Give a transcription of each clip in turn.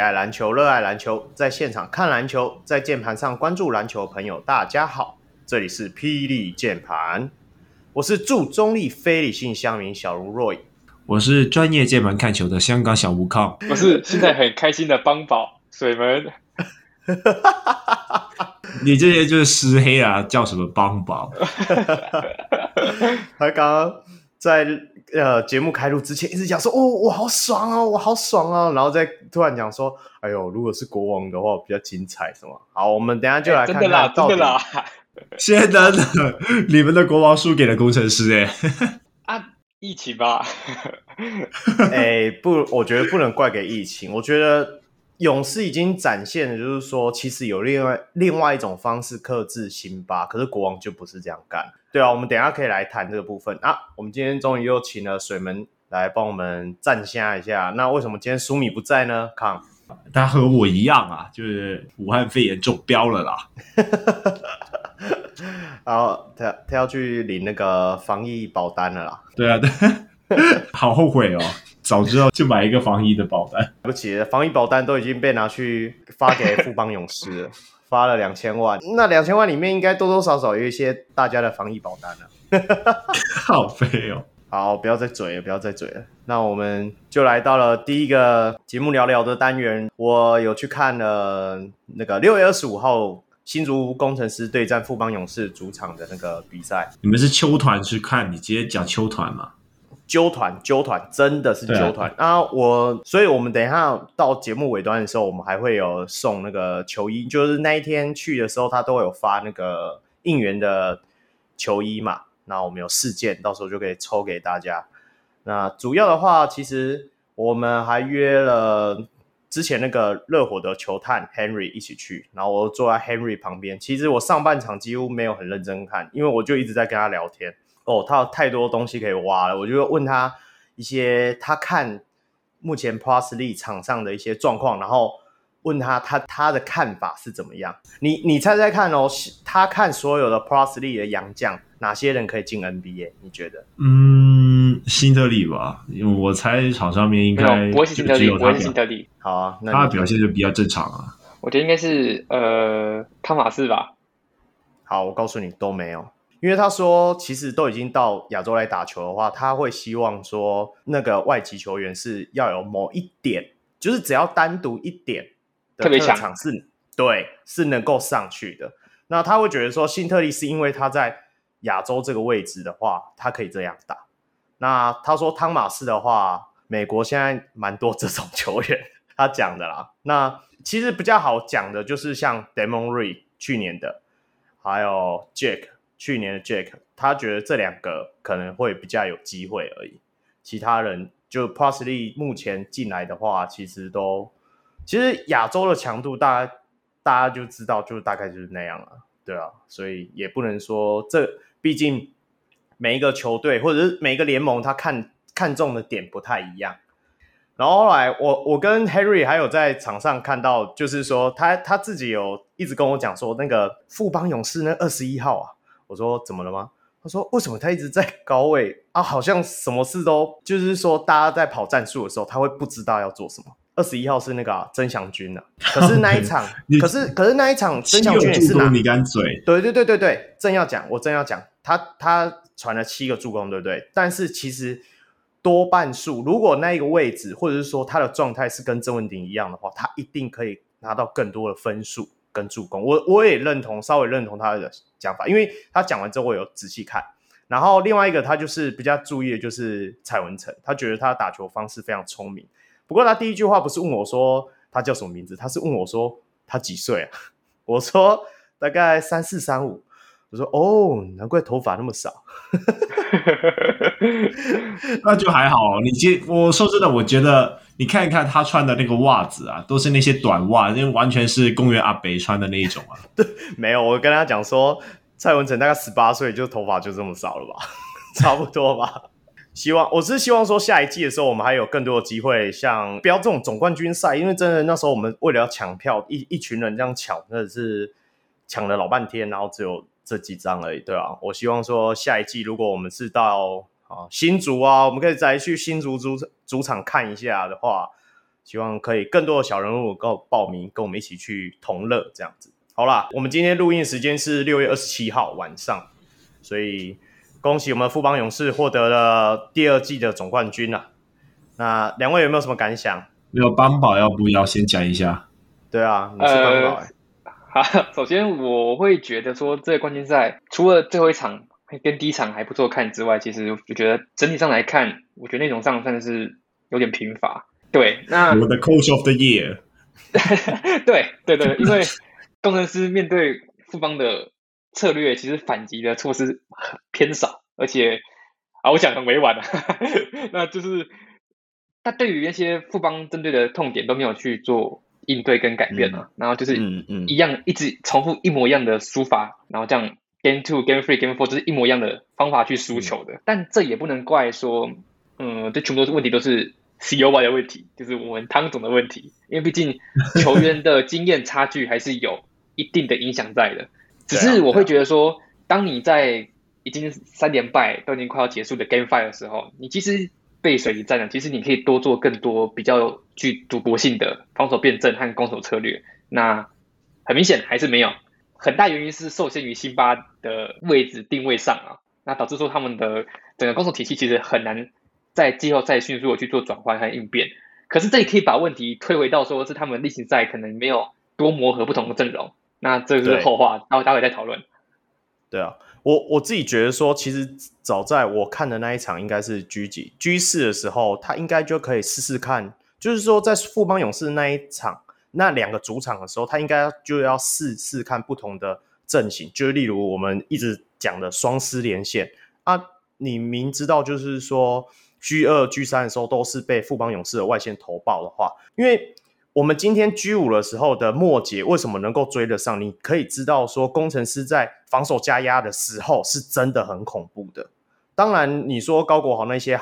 爱篮球、热爱篮球，在现场看篮球，在键盘上关注篮球的朋友，大家好，这里是霹雳键盘，我是驻中立非理性乡民小如若隐，我是专业键盘看球的香港小吴康，我是现在很开心的邦宝水门。你这些就是湿黑啊，叫什么邦宝？他刚刚在呃节目开录之前一直讲说，哦，我好爽哦，我好爽啊，然后再突然讲说，哎呦，如果是国王的话比较精彩，是吗？好，我们等一下就来看看到底。真的啦，现在的你们的国王输给了工程师哎。啊，疫情吧。哎，不，我觉得不能怪给疫情，我觉得。勇士已经展现了，就是说，其实有另外另外一种方式克制辛巴，可是国王就不是这样干。对啊，我们等一下可以来谈这个部分啊。我们今天终于又请了水门来帮我们站下一下。那为什么今天苏米不在呢？康，他和我一样啊，就是武汉肺炎中标了啦。然后他他要去领那个防疫保单了啦。对啊，对，好后悔哦。早知道就买一个防疫的保单，对不起，防疫保单都已经被拿去发给富邦勇士了，发了两千万，那两千万里面应该多多少少有一些大家的防疫保单了，好废哦！好，不要再嘴了，不要再嘴了。那我们就来到了第一个节目聊聊的单元，我有去看了那个六月二十五号新竹工程师对战富邦勇士主场的那个比赛。你们是秋团去看？你直接讲秋团嘛？揪团，揪团，真的是揪团啊，啊！我，所以我们等一下到节目尾端的时候，我们还会有送那个球衣，就是那一天去的时候，他都有发那个应援的球衣嘛。那我们有四件，到时候就可以抽给大家。那主要的话，其实我们还约了之前那个热火的球探 Henry 一起去，然后我坐在 Henry 旁边。其实我上半场几乎没有很认真看，因为我就一直在跟他聊天。哦，他有太多东西可以挖了，我就问他一些他看目前 Plus League 场上的一些状况，然后问他他他的看法是怎么样？你你猜猜看哦，他看所有的 Plus League 的洋将，哪些人可以进 NBA？你觉得？嗯，辛德利吧，因为我猜场上面应该不会是辛德利，不会是辛德利。好啊，那他的表现就比较正常啊。我觉得应该是呃汤马士吧。好，我告诉你都没有。因为他说，其实都已经到亚洲来打球的话，他会希望说，那个外籍球员是要有某一点，就是只要单独一点的特长是，对，是能够上去的。那他会觉得说，辛特利是因为他在亚洲这个位置的话，他可以这样打。那他说汤马士的话，美国现在蛮多这种 球员，他讲的啦。那其实比较好讲的就是像 Damon Lee 去年的，还有 Jack。去年的 Jack，他觉得这两个可能会比较有机会而已。其他人就 Plus Lee 目前进来的话，其实都其实亚洲的强度，大家大家就知道，就大概就是那样了，对啊。所以也不能说这，毕竟每一个球队或者是每一个联盟，他看看中的点不太一样。然后后来我我跟 Harry 还有在场上看到，就是说他他自己有一直跟我讲说，那个富邦勇士那二十一号啊。我说怎么了吗？他说为什么他一直在高位啊？好像什么事都就是说，大家在跑战术的时候，他会不知道要做什么。二十一号是那个、啊、曾祥军的、啊，可是那一场，可是可是那一场曾祥军也是拿你干嘴，对对对对对，正要讲，我正要讲，他他传了七个助攻，对不对？但是其实多半数，如果那一个位置或者是说他的状态是跟郑文鼎一样的话，他一定可以拿到更多的分数。跟助攻，我我也认同，稍微认同他的讲法，因为他讲完之后我有仔细看，然后另外一个他就是比较注意的就是蔡文成，他觉得他打球方式非常聪明，不过他第一句话不是问我说他叫什么名字，他是问我说他几岁啊？我说大概三四三五。我说哦，难怪头发那么少，那就还好。你接我说真的，我觉得你看一看他穿的那个袜子啊，都是那些短袜，那完全是公园阿伯穿的那一种啊。对，没有，我跟他讲说，蔡文成大概十八岁，就头发就这么少了吧，差不多吧。希望我是希望说下一季的时候，我们还有更多的机会，像不要这种总冠军赛，因为真的那时候我们为了要抢票，一一群人这样抢，真的是抢了老半天，然后只有。这几张而已，对啊，我希望说下一季如果我们是到啊新竹啊，我们可以再去新竹主主场看一下的话，希望可以更多的小人物跟我报名，跟我们一起去同乐这样子。好啦，我们今天录音时间是六月二十七号晚上，所以恭喜我们富邦勇士获得了第二季的总冠军啊！那两位有没有什么感想？有邦宝要不要先讲一下？对啊，你是邦宝、欸。好、呃，首先我会觉得说，这个冠军赛除了最后一场跟第一场还不错看之外，其实我觉得整体上来看，我觉得内容上算是有点贫乏。对，那我的 Coach of the Year。对对对，因为。工程师面对富邦的策略，其实反击的措施偏少，而且啊，我讲很委婉的，那就是他对于那些富邦针对的痛点都没有去做应对跟改变嘛，嗯、然后就是一样、嗯嗯、一直重复一模一样的输法，然后这样 Game Two、Game Three、Game Four 就是一模一样的方法去输球的，嗯、但这也不能怪说，嗯，这全部都是问题，都是 COY 的问题，就是我们汤总的问题，因为毕竟球员的经验差距还是有。一定的影响在的，只是我会觉得说，当你在已经三连败都已经快要结束的 Game Five 的时候，你其实背水一战了，其实你可以多做更多比较具赌博性的防守辩证和攻守策略。那很明显还是没有，很大原因是受限于辛巴的位置定位上啊，那导致说他们的整个攻守体系其实很难在季后赛迅速的去做转换和应变。可是这也可以把问题推回到说是他们例行赛可能没有多磨合不同的阵容。那这是后话，待会待会再讨论。对啊，我我自己觉得说，其实早在我看的那一场应该是 G 几 G 四的时候，他应该就可以试试看，就是说在富邦勇士那一场那两个主场的时候，他应该就要试试看不同的阵型，就是例如我们一直讲的双狮连线啊，你明知道就是说 G 二 G 三的时候都是被富邦勇士的外线投爆的话，因为。我们今天 G 五的时候的末节为什么能够追得上？你可以知道说，工程师在防守加压的时候是真的很恐怖的。当然，你说高国豪那些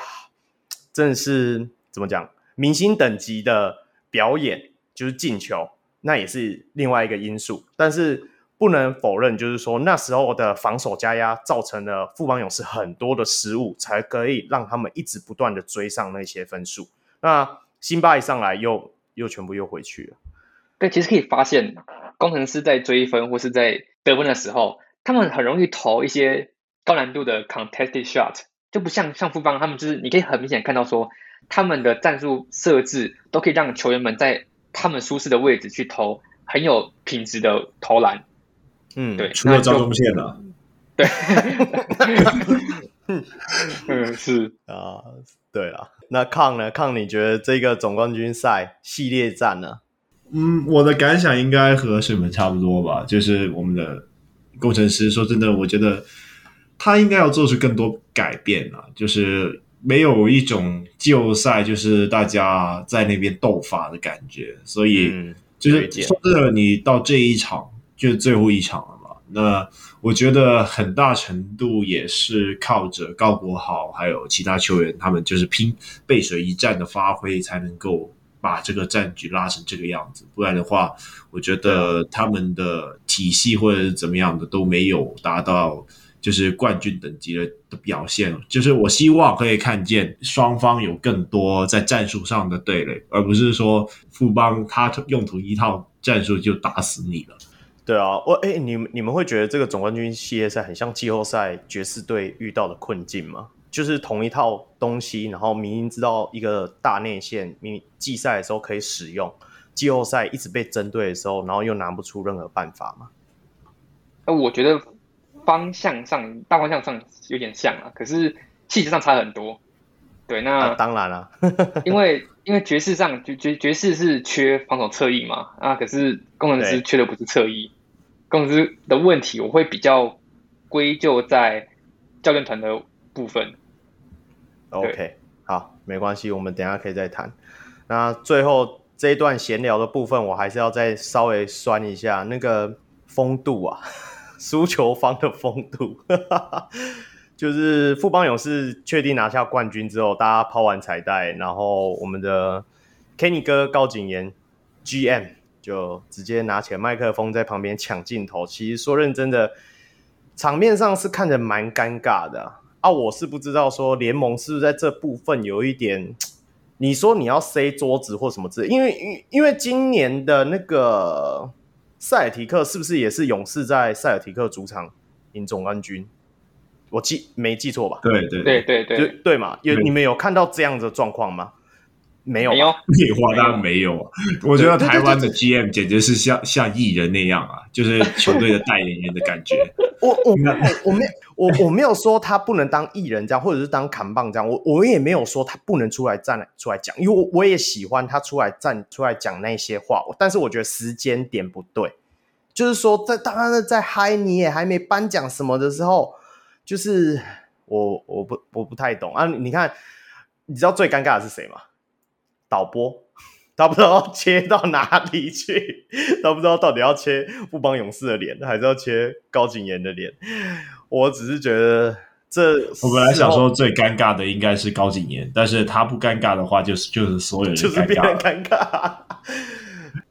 真的是怎么讲，明星等级的表演就是进球，那也是另外一个因素。但是不能否认，就是说那时候的防守加压造成了富邦勇士很多的失误，才可以让他们一直不断的追上那些分数。那辛巴一上来又。又全部又回去了。对，其实可以发现，工程师在追分或是在得分的时候，他们很容易投一些高难度的 contested shot，就不像像富邦，他们就是你可以很明显看到说，他们的战术设置都可以让球员们在他们舒适的位置去投很有品质的投篮。嗯，对，除了张宗宪了。对，嗯，是啊，对了。那抗呢？抗，你觉得这个总冠军赛系列战呢？嗯，我的感想应该和水门差不多吧。就是我们的工程师，说真的，我觉得他应该要做出更多改变啊。就是没有一种季后赛，就是大家在那边斗法的感觉。所以，就是说真的，你到这一场就是最后一场？那。我觉得很大程度也是靠着高国豪还有其他球员，他们就是拼背水一战的发挥，才能够把这个战局拉成这个样子。不然的话，我觉得他们的体系或者是怎么样的都没有达到就是冠军等级的的表现。就是我希望可以看见双方有更多在战术上的对垒，而不是说富邦他用同一套战术就打死你了。对啊，我哎，你们你们会觉得这个总冠军系列赛很像季后赛爵士队遇到的困境吗？就是同一套东西，然后明明知道一个大内线，明季赛的时候可以使用，季后赛一直被针对的时候，然后又拿不出任何办法吗？那，我觉得方向上大方向上有点像啊，可是气质上差很多。对，那、啊、当然了，因为因为爵士上爵爵爵士是缺防守侧翼嘛，啊，可是工程师缺的不是侧翼。公司的问题，我会比较归咎在教练团的部分。OK，好，没关系，我们等一下可以再谈。那最后这一段闲聊的部分，我还是要再稍微酸一下那个风度啊，输球方的风度。就是富邦勇士确定拿下冠军之后，大家抛完彩带，然后我们的 Kenny 哥高景言 GM。就直接拿起了麦克风在旁边抢镜头。其实说认真的，场面上是看着蛮尴尬的啊。我是不知道说联盟是不是在这部分有一点你说你要塞桌子或什么之类，因为因因为今年的那个塞尔提克是不是也是勇士在塞尔提克主场赢总冠军？我记没记错吧？对对对对对对对嘛？有你们有看到这样的状况吗？没有，没有，废话当然没有啊！我觉得台湾的 GM 简直是像像艺人那样啊，就是球队的代言人的感觉。我我我没我我没有说他不能当艺人这样，或者是当扛棒这样。我我也没有说他不能出来站出来讲，因为我我也喜欢他出来站出来讲那些话。但是我觉得时间点不对，就是说在当然在嗨你也还没颁奖什么的时候，就是我我不我不太懂啊。你看，你知道最尴尬的是谁吗？导播 他不知道切到哪里去，他不知道到底要切富邦勇士的脸，还是要切高景言的脸。我只是觉得这，我本来想说最尴尬的应该是高景言，但是他不尴尬的话，就是就是所有人 就是变得尴尬。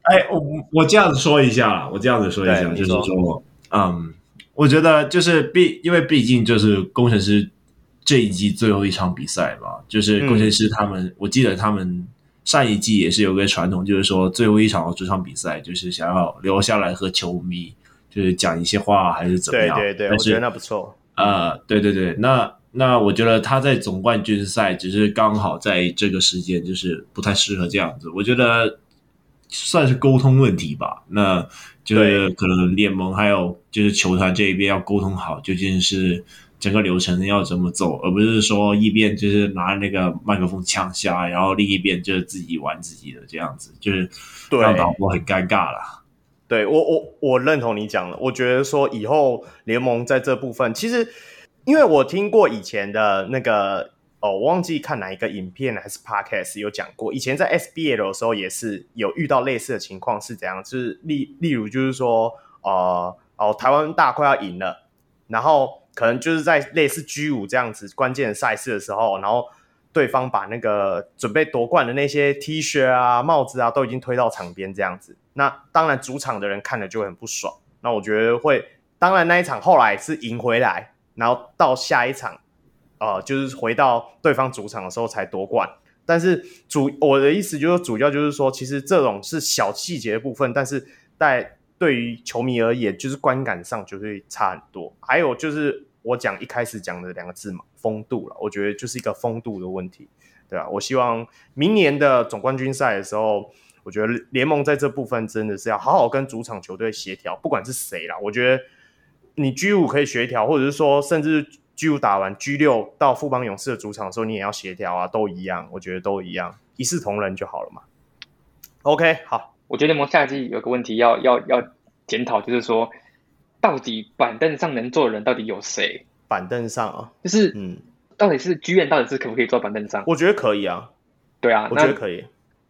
哎，我我这样子说一下，我这样子说一下，就是说，嗯，我觉得就是毕，因为毕竟就是工程师这一季最后一场比赛嘛，就是工程师他们，嗯、我记得他们。上一季也是有个传统，就是说最后一场主场比赛，就是想要留下来和球迷就是讲一些话，还是怎么样？对对对，我觉得那不错。呃，对对对，那那我觉得他在总冠军赛只是刚好在这个时间，就是不太适合这样子。我觉得算是沟通问题吧。那就是可能联盟还有就是球团这一边要沟通好，究竟是。整个流程要怎么走，而不是说一边就是拿那个麦克风呛下，然后另一边就是自己玩自己的这样子，就是让导播很尴尬了。对，我我我认同你讲的，我觉得说以后联盟在这部分，其实因为我听过以前的那个哦，我忘记看哪一个影片还是 podcast 有讲过，以前在 SBL 的时候也是有遇到类似的情况是怎样，就是例例如就是说呃哦台湾大快要赢了，然后。可能就是在类似 G5 这样子关键赛事的时候，然后对方把那个准备夺冠的那些 T 恤啊、帽子啊都已经推到场边这样子。那当然主场的人看了就很不爽。那我觉得会，当然那一场后来是赢回来，然后到下一场，呃，就是回到对方主场的时候才夺冠。但是主我的意思就是主要就是说，其实这种是小细节部分，但是在对于球迷而言，就是观感上就会差很多。还有就是。我讲一开始讲的两个字嘛，风度了。我觉得就是一个风度的问题，对吧？我希望明年的总冠军赛的时候，我觉得联盟在这部分真的是要好好跟主场球队协调，不管是谁啦。我觉得你 G 五可以协调，或者是说甚至 G 五打完 G 六到富邦勇士的主场的时候，你也要协调啊，都一样。我觉得都一样，一视同仁就好了嘛。OK，好。我觉得联盟下季有个问题要要要检讨，就是说。到底板凳上能坐的人到底有谁？板凳上啊，就是嗯，到底是剧院到底是可不可以坐板凳上？我觉得可以啊，对啊，我觉得可以。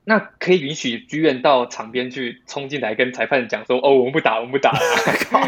那可以允许剧院到场边去冲进来跟裁判讲说：“哦，我们不打，我们不打。”靠！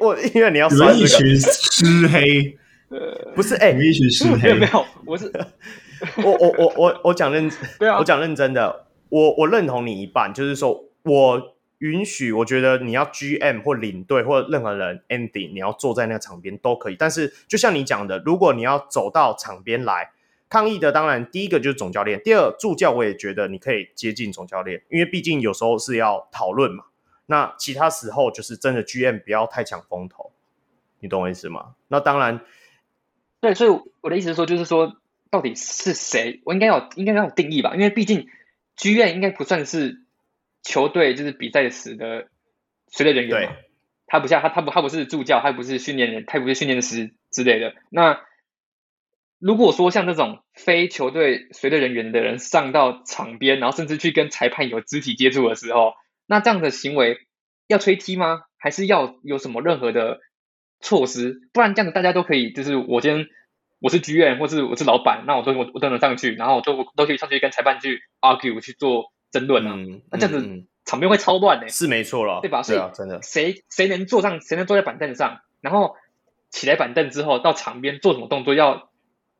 我因为你要 一群湿黑，呃，不是哎，一群湿黑，没有，我是 我我我我我讲认对啊，我讲认真的，我我认同你一半，就是说我。允许，我觉得你要 GM 或领队或任何人 ending，你要坐在那个场边都可以。但是就像你讲的，如果你要走到场边来抗议的，当然第一个就是总教练，第二助教我也觉得你可以接近总教练，因为毕竟有时候是要讨论嘛。那其他时候就是真的 GM 不要太抢风头，你懂我意思吗？那当然，对，所以我的意思是说，就是说到底是谁，我应该要应该要有定义吧，因为毕竟 GM 应该不算是。球队就是比赛时的随队人员嘛，他不像他，他不他不是助教，他不是训练人，他不是训练师之类的。那如果说像这种非球队随队人员的人上到场边，然后甚至去跟裁判有肢体接触的时候，那这样的行为要吹踢吗？还是要有什么任何的措施？不然这样子大家都可以，就是我今天我是剧院，或是我是老板，那我都我我都能上去，然后我都都可以上去跟裁判去 argue 去做。争论啊、嗯，那这样子场面会超乱的、欸，是没错了，对吧？对啊，真的，谁谁能坐上，谁能坐在板凳上，然后起来板凳之后到场边做什么动作，要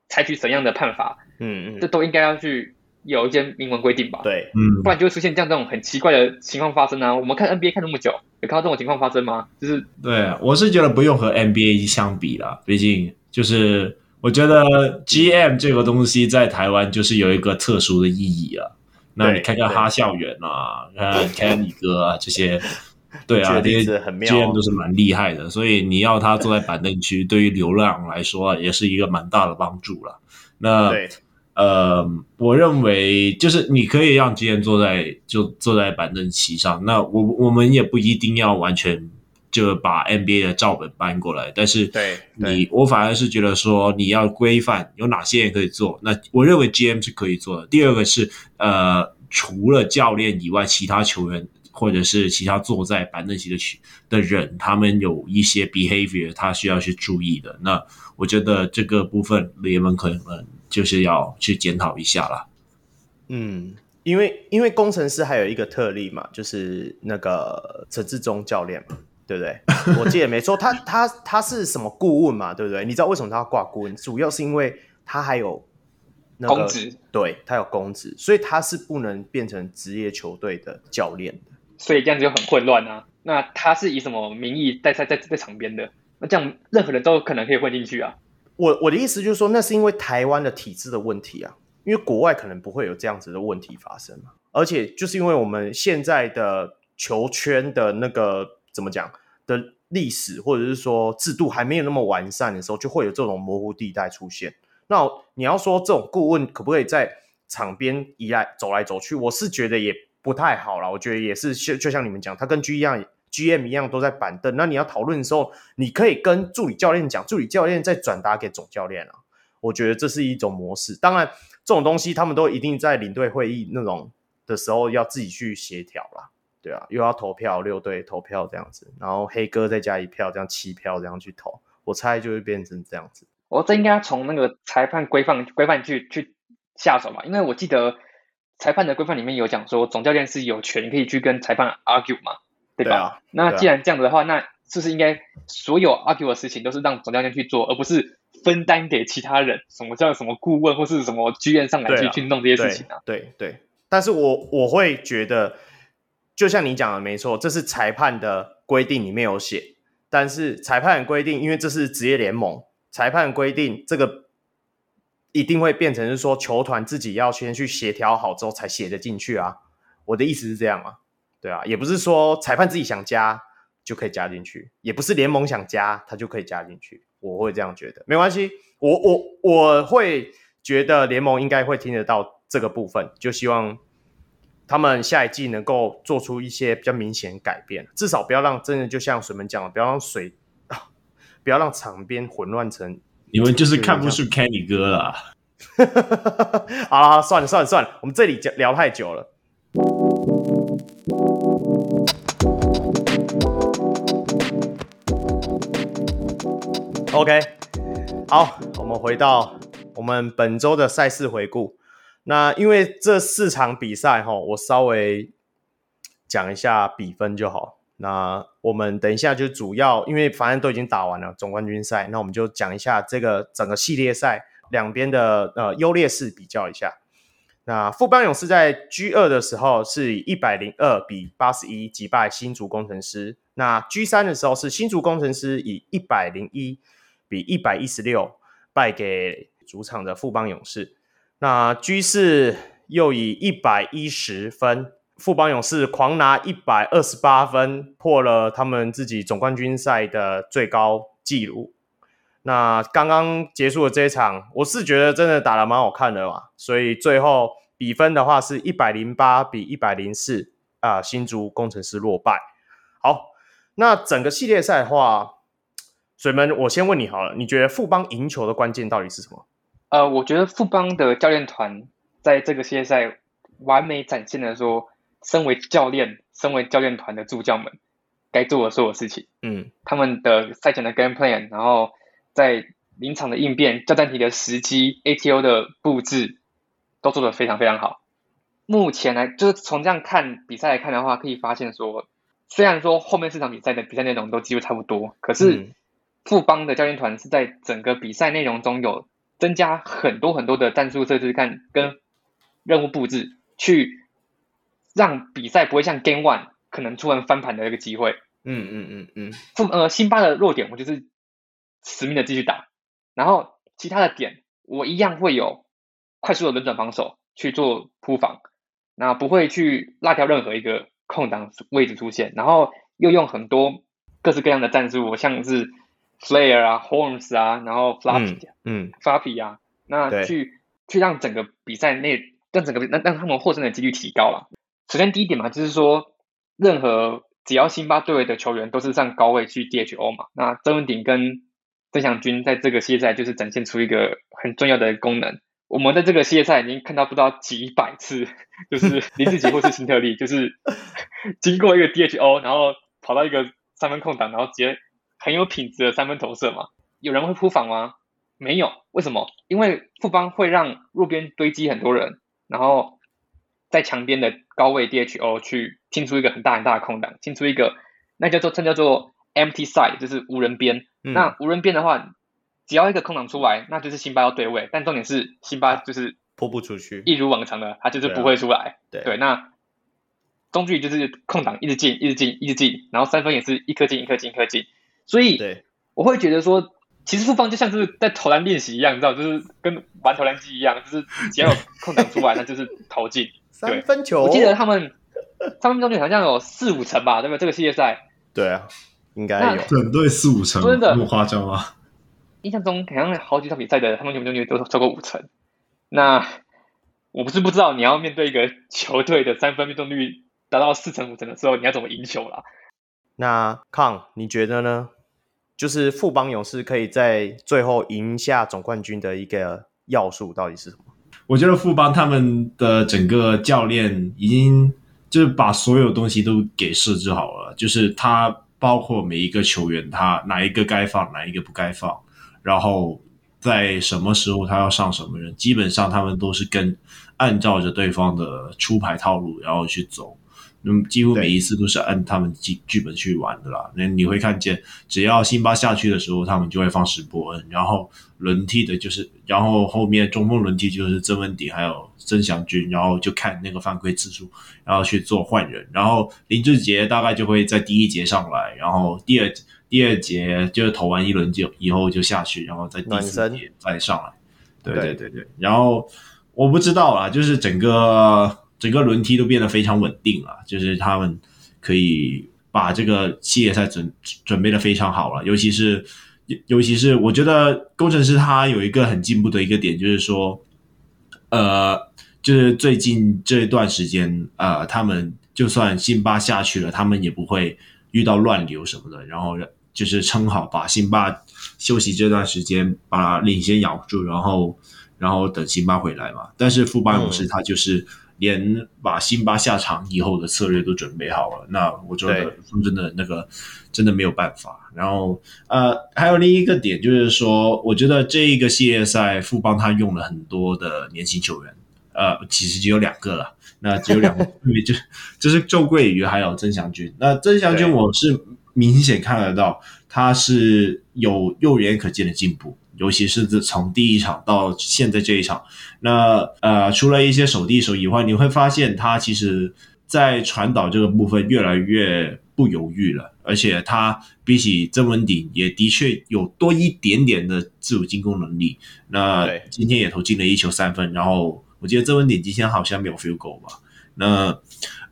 采取怎样的判罚？嗯嗯，这都应该要去有一些明文规定吧？对，嗯，不然就会出现这样这种很奇怪的情况发生啊！我们看 NBA 看那么久，有看到这种情况发生吗？就是对，我是觉得不用和 NBA 相比了，毕竟就是我觉得 GM 这个东西在台湾就是有一个特殊的意义啊。那你看看哈校园啊，看看你哥啊这些，对啊，这些 GM 都是蛮厉害的。所以你要他坐在板凳区，对于流浪来说也是一个蛮大的帮助了。那呃，我认为就是你可以让 GM 坐在就坐在板凳席上。那我我们也不一定要完全。就把 NBA 的照本搬过来，但是对你，我反而是觉得说你要规范有哪些人可以做。那我认为 GM 是可以做的。第二个是呃，除了教练以外，其他球员或者是其他坐在板凳席的的人，他们有一些 behavior 他需要去注意的。那我觉得这个部分联盟可能就是要去检讨一下啦。嗯，因为因为工程师还有一个特例嘛，就是那个陈志忠教练嘛。对不对？我记得没错，他他他是什么顾问嘛？对不对？你知道为什么他要挂顾问？主要是因为他还有那个公职，对，他有公职，所以他是不能变成职业球队的教练的。所以这样子就很混乱啊。那他是以什么名义在在在在场边的？那这样任何人都可能可以混进去啊。我我的意思就是说，那是因为台湾的体制的问题啊，因为国外可能不会有这样子的问题发生嘛。而且就是因为我们现在的球圈的那个。怎么讲的历史，或者是说制度还没有那么完善的时候，就会有这种模糊地带出现。那你要说这种顾问可不可以在场边移来走来走去？我是觉得也不太好啦。我觉得也是，就就像你们讲，他跟 G 一样，GM 一样都在板凳。那你要讨论的时候，你可以跟助理教练讲，助理教练再转达给总教练啊。我觉得这是一种模式。当然，这种东西他们都一定在领队会议那种的时候要自己去协调啦。对啊，又要投票，六队投票这样子，然后黑哥再加一票，这样七票这样去投，我猜就会变成这样子。我这应该从那个裁判规范规范去去下手嘛，因为我记得裁判的规范里面有讲说，总教练是有权可以去跟裁判 argue 嘛，对吧？对啊，那既然这样子的话，那是不是应该所有 argue 的事情都是让总教练去做，而不是分担给其他人？什么叫什么顾问或是什么剧院上来去去弄这些事情啊？对对，对，但是我我会觉得。就像你讲的没错，这是裁判的规定里面有写，但是裁判规定，因为这是职业联盟，裁判规定这个一定会变成是说球团自己要先去协调好之后才写得进去啊。我的意思是这样啊，对啊，也不是说裁判自己想加就可以加进去，也不是联盟想加他就可以加进去，我会这样觉得，没关系，我我我会觉得联盟应该会听得到这个部分，就希望。他们下一季能够做出一些比较明显改变，至少不要让真的就像水门讲的，不要让水啊，不要让场边混乱成。你们就是看不出 Kenny 哥了。好了，算了算了算了，我们这里讲聊太久了。OK，好，我们回到我们本周的赛事回顾。那因为这四场比赛哈，我稍微讲一下比分就好。那我们等一下就主要，因为反正都已经打完了总冠军赛，那我们就讲一下这个整个系列赛两边的呃优劣势比较一下。那富邦勇士在 G 二的时候是以一百零二比八十一击败新竹工程师，那 G 三的时候是新竹工程师以一百零一比一百一十六败给主场的富邦勇士。那 G 四又以一百一十分，富邦勇士狂拿一百二十八分，破了他们自己总冠军赛的最高纪录。那刚刚结束的这一场，我是觉得真的打得蛮好看的嘛，所以最后比分的话是一百零八比一百零四啊，新竹工程师落败。好，那整个系列赛的话，水门，我先问你好了，你觉得富邦赢球的关键到底是什么？呃，我觉得富邦的教练团在这个系列赛完美展现了说，身为教练、身为教练团的助教们该做的所有事情。嗯，他们的赛前的 game plan，然后在临场的应变、教战题的时机、ATO 的布置，都做得非常非常好。目前来，就是从这样看比赛来看的话，可以发现说，虽然说后面四场比赛的比赛内容都几乎差不多，可是富邦的教练团是在整个比赛内容中有。增加很多很多的战术设置，看跟任务布置，去让比赛不会像 Game One 可能突然翻盘的一个机会。嗯嗯嗯嗯。富呃辛巴的弱点，我就是死命的继续打。然后其他的点，我一样会有快速的轮转防守去做铺防，那不会去落掉任何一个空档位置出现，然后又用很多各式各样的战术，像是 Flare 啊、Horns 啊，然后 Floppy，嗯，Floppy 啊，那去去让整个比赛内让整个让让他们获胜的几率提高了。首先第一点嘛，就是说任何只要辛巴队的球员都是上高位去 DHO 嘛，那曾文鼎跟曾祥军在这个系列赛就是展现出一个很重要的功能。我们在这个系列赛已经看到不知道几百次，就是 林志杰或是辛特利，就是 经过一个 DHO，然后跑到一个三分空档，然后直接很有品质的三分投射嘛。有人会扑防吗？没有，为什么？因为富邦会让弱边堆积很多人，然后在墙边的高位 DHO 去清出一个很大很大的空档，清出一个那叫做称叫做 empty side，就是无人边。嗯、那无人边的话，只要一个空档出来，那就是辛巴要对位。但重点是辛巴就是扑不出去，一如往常的，他就是不会出来。对，啊、对，对，那中距离就是空档一直进，一直进，一直进，然后三分也是一颗进，一颗进，一颗进。所以，我会觉得说，其实复方就像是在投篮练习一样，你知道，就是跟玩投篮机一样，就是只要有空档出来，那就是投进。三分球，我记得他们三分中率好像有四五成吧，对不对？这个系列赛。对啊。应该有整队四五成，真的那么夸张吗？印象中好像好几场比赛的他们命中率都超过五成。那我不是不知道，你要面对一个球队的三分命中率达到四成五成的时候，你要怎么赢球啦？那康，你觉得呢？就是富邦勇士可以在最后赢下总冠军的一个要素到底是什么？我觉得富邦他们的整个教练已经就是把所有东西都给设置好了，就是他。包括每一个球员，他哪一个该放，哪一个不该放，然后在什么时候他要上什么人，基本上他们都是跟按照着对方的出牌套路，然后去走。那么几乎每一次都是按他们剧剧本去玩的啦。那你会看见，只要辛巴下去的时候，他们就会放石伯恩，然后轮替的就是，然后后面中锋轮替就是曾文鼎还有曾祥军，然后就看那个犯规次数，然后去做换人。然后林志杰大概就会在第一节上来，然后第二第二节就是投完一轮就以后就下去，然后在第四节再上来。对对对对，然后我不知道啦，就是整个。整个轮替都变得非常稳定了，就是他们可以把这个系列赛准准备的非常好了，尤其是尤其是我觉得工程师他有一个很进步的一个点，就是说，呃，就是最近这一段时间，呃，他们就算辛巴下去了，他们也不会遇到乱流什么的，然后就是撑好，把辛巴休息这段时间把领先咬住，然后然后等辛巴回来嘛。但是富邦勇士他就是。嗯连把辛巴下场以后的策略都准备好了，那我觉得说真的，那个真的没有办法。然后呃，还有另一个点就是说，我觉得这一个系列赛富邦他用了很多的年轻球员，呃，其实只有两个了，那只有两个，就就是周桂宇还有曾祥军。那曾祥军我是明显看得到他是有肉眼可见的进步。尤其是自从第一场到现在这一场，那呃，除了一些手递手以外，你会发现他其实，在传导这个部分越来越不犹豫了，而且他比起曾文鼎也的确有多一点点的自主进攻能力。那今天也投进了一球三分，然后我记得曾文鼎今天好像没有 field goal 吧？那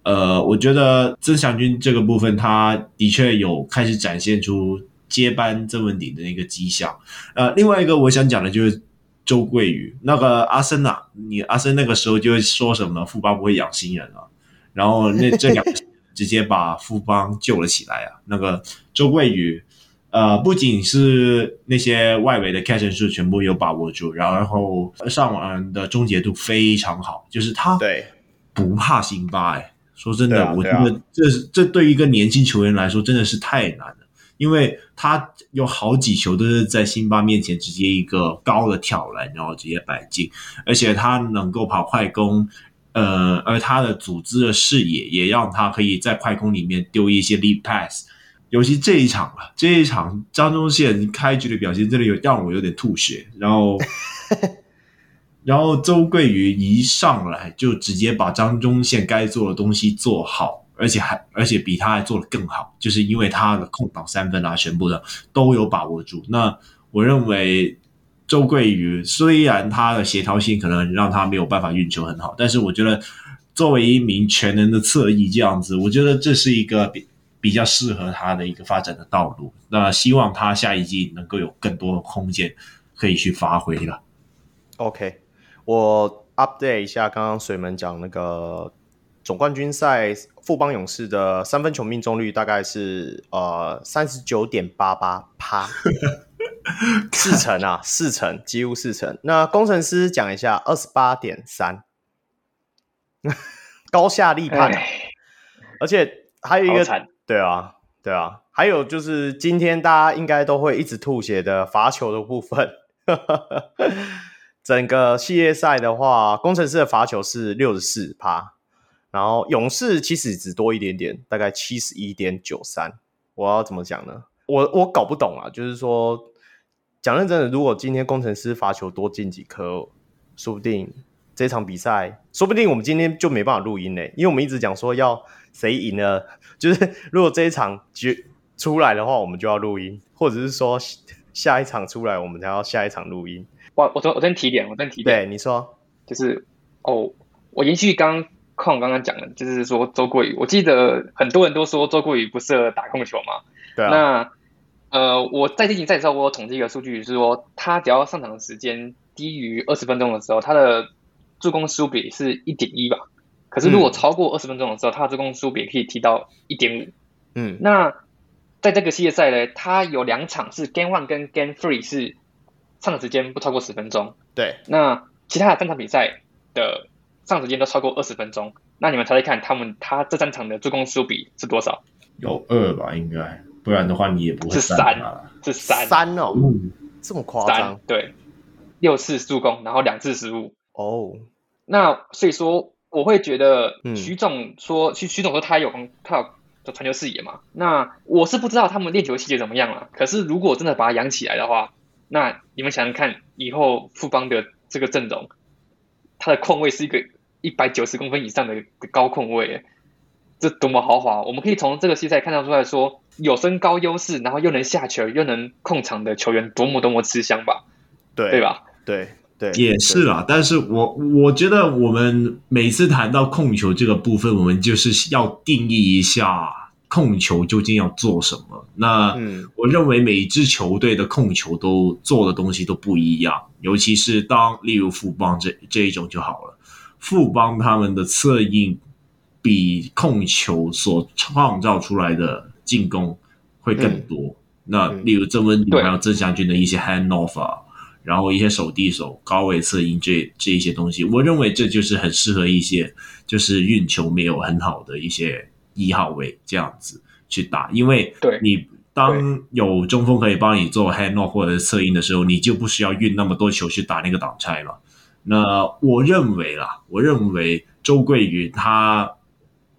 呃，我觉得曾祥军这个部分，他的确有开始展现出。接班郑文鼎的那个迹象，呃，另外一个我想讲的就是周桂宇，那个阿森呐、啊，你阿森那个时候就会说什么富邦不会养新人啊，然后那这两个直接把富邦救了起来啊，那个周桂宇，呃，不仅是那些外围的 catch and shoot 全部有把握住，然后上网的终结度非常好，就是他对。不怕辛巴哎，说真的，我觉得这是这对于一个年轻球员来说真的是太难了。因为他有好几球都是在辛巴面前直接一个高的跳篮，然后直接摆进，而且他能够跑快攻，呃，而他的组织的视野也让他可以在快攻里面丢一些 lead pass，尤其这一场啊，这一场张忠宪开局的表现真的有让我有点吐血，然后，然后周桂宇一上来就直接把张忠宪该做的东西做好。而且还，而且比他还做得更好，就是因为他的空档三分啊，全部的都有把握住。那我认为周桂宇虽然他的协调性可能让他没有办法运球很好，但是我觉得作为一名全能的侧翼这样子，我觉得这是一个比比较适合他的一个发展的道路。那希望他下一季能够有更多的空间可以去发挥了。OK，我 update 一下刚刚水门讲那个总冠军赛富邦勇士的三分球命中率大概是呃三十九点八八趴。四成啊，四成，几乎四成。那工程师讲一下，二十八点三，高下立判。而且还有一个，对啊，对啊，还有就是今天大家应该都会一直吐血的罚球的部分。整个系列赛的话，工程师的罚球是六十四趴，然后勇士其实只多一点点，大概七十一点九三。我要怎么讲呢？我我搞不懂啊，就是说。讲认真的，如果今天工程师罚球多进几颗，说不定这场比赛，说不定我们今天就没办法录音嘞，因为我们一直讲说要谁赢了，就是如果这一场决出来的话，我们就要录音，或者是说下一场出来，我们才要下一场录音。我我我先提点，我先提点，对你说，就是哦，我延续刚矿刚刚讲的，就是说周桂宇，我记得很多人都说周桂宇不适合打控球嘛，对啊，那。呃，我在例行赛的时候，我有统计一个数据，是说他只要上场的时间低于二十分钟的时候，他的助攻失误比是一点一吧。可是如果超过二十分钟的时候，嗯、他的助攻失误比可以提到一点五。嗯，那在这个系列赛呢，他有两场是 Game One 跟 Game Three 是上场时间不超过十分钟。对，那其他的三场比赛的上时间都超过二十分钟。那你们猜猜看，他们他这三场的助攻失误比是多少？有二吧，应该。不然的话，你也不会是三，是三三哦，嗯、这么夸张？对，六次助攻，然后两次失误哦。那所以说，我会觉得徐总说，徐、嗯、徐总说他有他有传球视野嘛。那我是不知道他们练球细节怎么样了。可是如果真的把他养起来的话，那你们想想看，以后富邦的这个阵容，他的控卫是一个一百九十公分以上的高控位，这多么豪华！我们可以从这个系赛看到出来说。有身高优势，然后又能下球又能控场的球员，多么多么吃香吧？对对吧？对对，也是啦。但是我我觉得，我们每次谈到控球这个部分，我们就是要定义一下控球究竟要做什么。那我认为每一支球队的控球都做的东西都不一样，尤其是当例如富邦这这一种就好了。富邦他们的策应比控球所创造出来的。进攻会更多。嗯、那例如郑文鼎还有曾祥军的一些 hand off 啊，然后一些手递手、高位策应这这一些东西，我认为这就是很适合一些就是运球没有很好的一些一号位这样子去打。因为你当有中锋可以帮你做 hand off 或者策应的时候，你就不需要运那么多球去打那个挡拆了。那我认为啦，我认为周桂宇他。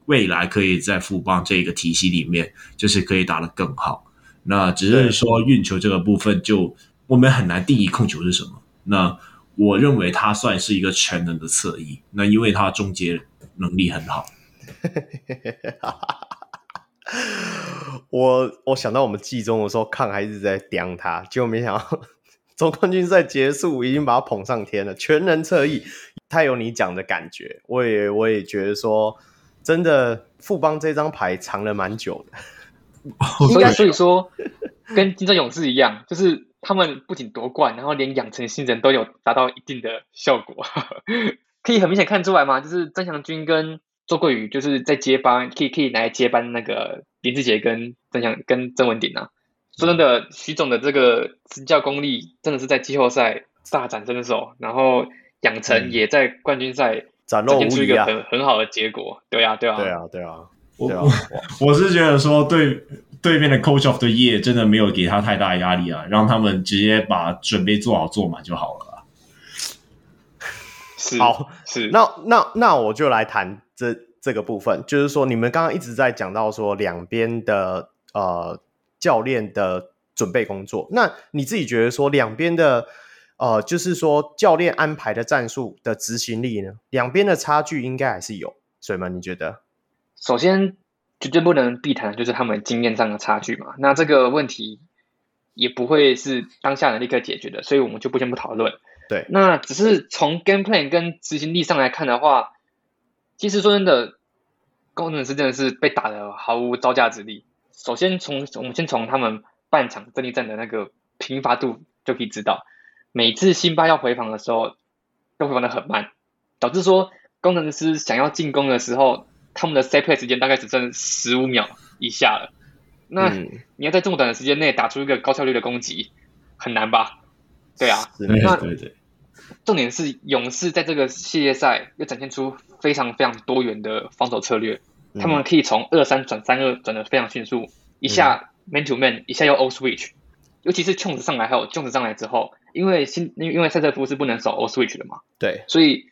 未来可以在富邦这个体系里面，就是可以打得更好。那只是说运球这个部分，就我们很难定义控球是什么。那我认为他算是一个全能的侧翼。那因为他终结能力很好。我我想到我们季中的时候，看还一直在刁他，结果没想到总冠军赛结束，已经把他捧上天了。全能侧翼，太有你讲的感觉。我也我也觉得说。真的，富邦这张牌藏了蛮久的，应该所以说，跟金州勇士一样，就是他们不仅夺冠，然后连养成新人都有达到一定的效果，可以很明显看出来嘛，就是曾祥军跟周桂宇就是在接班，可以可以拿来接班那个林志杰跟曾祥跟曾文鼎啊。说真的，徐总的这个执教功力真的是在季后赛大展身手，然后养成也在冠军赛。展露无遗啊！出一个很很好的结果，对啊，对啊，对啊，对啊，我我我是觉得说对对面的 Coach of the Year 真的没有给他太大压力啊，让他们直接把准备做好做满就好了。是，好，是，那那那我就来谈这这个部分，就是说你们刚刚一直在讲到说两边的呃教练的准备工作，那你自己觉得说两边的。呃，就是说教练安排的战术的执行力呢，两边的差距应该还是有。所以嘛，你觉得？首先绝对不能避谈的就是他们经验上的差距嘛。那这个问题，也不会是当下能立刻解决的，所以我们就不先不讨论。对，那只是从 game plan 跟执行力上来看的话，其实说真的，工程师真的是被打的毫无招架之力。首先从我们先从他们半场阵地战的那个频发度就可以知道，每次辛巴要回防的时候，都回防的很慢，导致说工程师想要进攻的时候，他们的 set play 时间大概只剩十五秒以下了。那你要在这么短的时间内打出一个高效率的攻击，很难吧？对啊，对对对对。重点是勇士在这个系列赛又展现出非常非常多元的防守策略，嗯、他们可以从二三转三二转的非常迅速，一下 man to man，一下又 all switch，尤其是 Jones 上来还有 Jones 上来之后，因为新因为赛特夫是不能守 all switch 的嘛，对，所以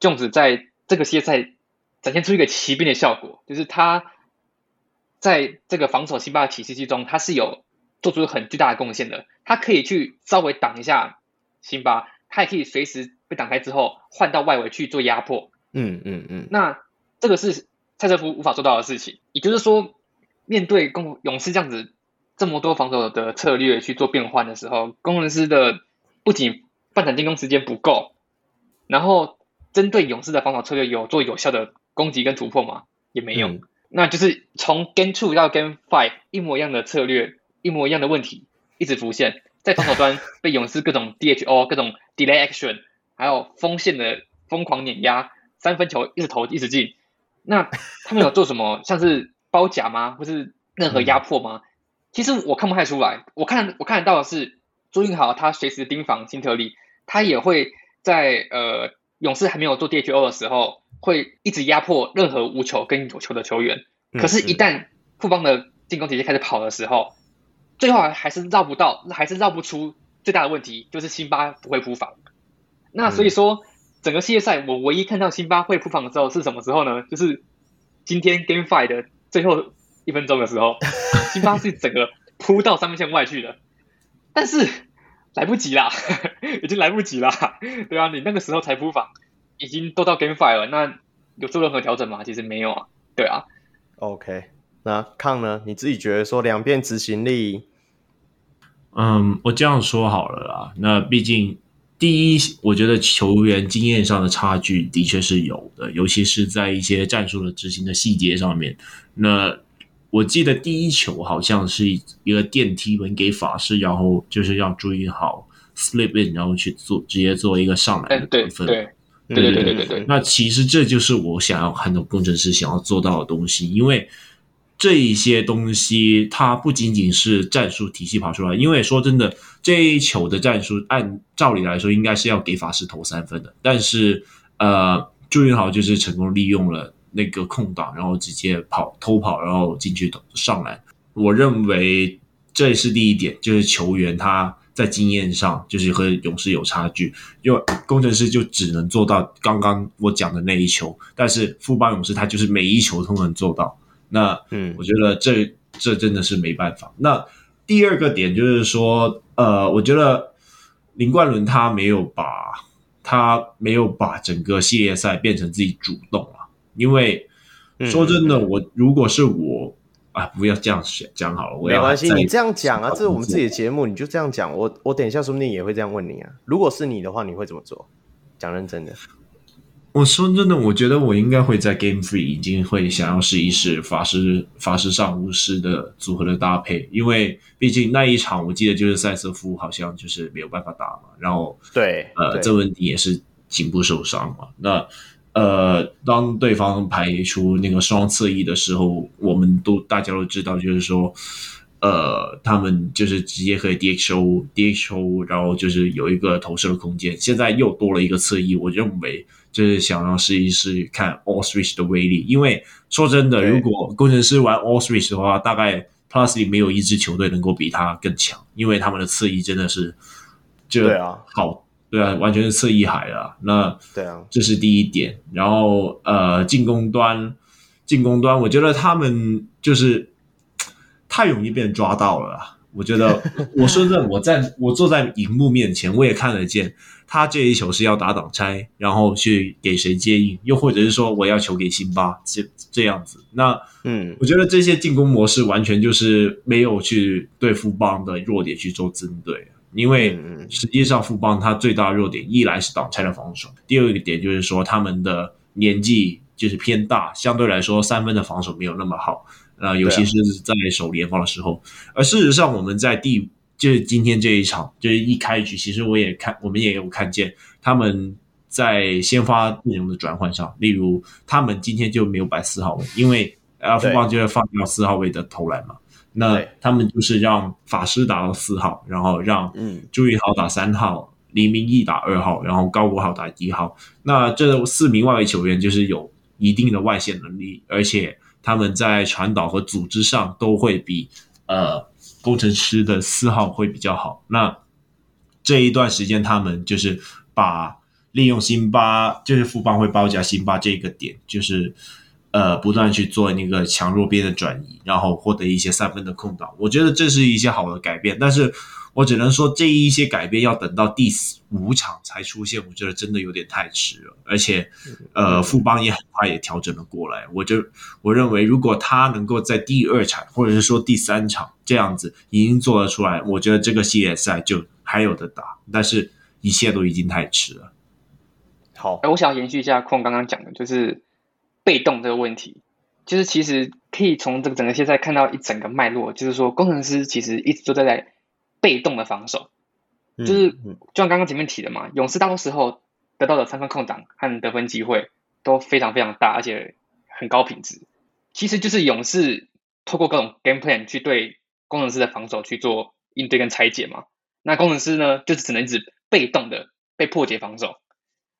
Jones 在这个系列赛展现出一个奇兵的效果，就是他在这个防守辛巴的体系之中，他是有做出很巨大的贡献的，他可以去稍微挡一下辛巴。他也可以随时被挡开之后换到外围去做压迫，嗯。嗯嗯，那这个是赛特夫无法做到的事情。也就是说，面对公勇士这样子这么多防守的策略去做变换的时候，工程师的不仅半场进攻时间不够，然后针对勇士的防守策略有做有效的攻击跟突破吗？也没有。嗯、那就是从 Game Two 到 Game Five 一模一样的策略，一模一样的问题一直浮现。在防守端 被勇士各种 DHO、各种 Delay Action，还有锋线的疯狂碾压，三分球一直投一直进。那他们有做什么？像是包夹吗？或是任何压迫吗？其实我看不太出来。我看我看得到的是朱云豪他随时盯防辛特利，他也会在呃勇士还没有做 DHO 的时候，会一直压迫任何无球跟有球的球员。可是，一旦富邦的进攻体系开始跑的时候，最后还是绕不到，还是绕不出最大的问题，就是辛巴不会扑防。那所以说，嗯、整个系列赛我唯一看到辛巴会扑防的时候是什么时候呢？就是今天 Game Five 的最后一分钟的时候，辛巴是整个扑到三分线外去的，但是来不及啦，已经来不及啦。对啊，你那个时候才扑防，已经都到 Game Five 了，那有做任何调整吗？其实没有啊。对啊，OK。那康呢？你自己觉得说两边执行力？嗯，我这样说好了啦。那毕竟第一，我觉得球员经验上的差距的确是有的，尤其是在一些战术的执行的细节上面。那我记得第一球好像是一个电梯门给法师，然后就是要注意好 slip in，然后去做直接做一个上来的得分。对对对对对对对。那其实这就是我想要看到工程师想要做到的东西，因为。这一些东西，它不仅仅是战术体系跑出来，因为说真的，这一球的战术按照理来说应该是要给法师投三分的，但是呃，朱云豪就是成功利用了那个空档，然后直接跑偷跑，然后进去上篮。我认为这是第一点，就是球员他在经验上就是和勇士有差距，因为工程师就只能做到刚刚我讲的那一球，但是富邦勇士他就是每一球都能做到。那嗯，我觉得这、嗯、这真的是没办法。那第二个点就是说，呃，我觉得林冠伦他没有把他没有把整个系列赛变成自己主动啊。因为说真的，嗯、我如果是我啊，不要这样讲好了。我要没关系，你这样讲啊，这是我们自己的节目，你就这样讲。我我等一下说不定也会这样问你啊。如果是你的话，你会怎么做？讲认真的。我说真的，我觉得我应该会在 Game Three 已经会想要试一试法师法师上巫师的组合的搭配，因为毕竟那一场我记得就是赛瑟夫好像就是没有办法打嘛，然后对呃这问题也是颈部受伤嘛，那呃当对方排出那个双侧翼的时候，我们都大家都知道就是说呃他们就是直接可以 DHO DHO，然后就是有一个投射的空间，现在又多了一个侧翼，我认为。就是想要试一试看 All Switch 的威力，因为说真的，如果工程师玩 All Switch 的话，大概 Plus 里没有一支球队能够比他更强，因为他们的侧翼真的是就好，对啊，完全是侧翼海啊。那对啊，这是第一点。然后呃，进攻端，进攻端，我觉得他们就是太容易被人抓到了。我觉得，我说真的，我在我坐在荧幕面前，我也看得见他这一球是要打挡拆，然后去给谁接应，又或者是说我要球给辛巴这这样子。那嗯，我觉得这些进攻模式完全就是没有去对富邦的弱点去做针对，因为实际上富邦他最大的弱点，一来是挡拆的防守，第二个点就是说他们的年纪就是偏大，相对来说三分的防守没有那么好。呃，尤其是在守联防的时候，啊、而事实上，我们在第就是今天这一场，就是一开局，其实我也看，我们也有看见他们在先发阵容的转换上，例如他们今天就没有摆四号位，因为阿富邦就要放掉四号位的投篮嘛，那他们就是让法师打到四号，然后让嗯。朱宇豪打三号，黎明义打二号，然后高国豪打一号，那这四名外围球员就是有一定的外线能力，而且。他们在传导和组织上都会比呃工程师的四号会比较好。那这一段时间，他们就是把利用辛巴，就是富邦会包夹辛巴这个点，就是呃不断去做那个强弱边的转移，然后获得一些三分的空档。我觉得这是一些好的改变，但是。我只能说，这一些改变要等到第五场才出现，我觉得真的有点太迟了。而且，呃，富邦也很快也调整了过来。我就我认为，如果他能够在第二场或者是说第三场这样子已经做得出来，我觉得这个系列赛就还有的打。但是，一切都已经太迟了。好，我想要延续一下空刚刚讲的，就是被动这个问题，就是其实可以从这个整个系列赛看到一整个脉络，就是说工程师其实一直都在在。被动的防守，就是就像刚刚前面提的嘛，勇士大多时候得到的三分空档和得分机会都非常非常大，而且很高品质。其实就是勇士透过各种 game plan 去对工程师的防守去做应对跟拆解嘛。那工程师呢，就是只能一直被动的被破解防守。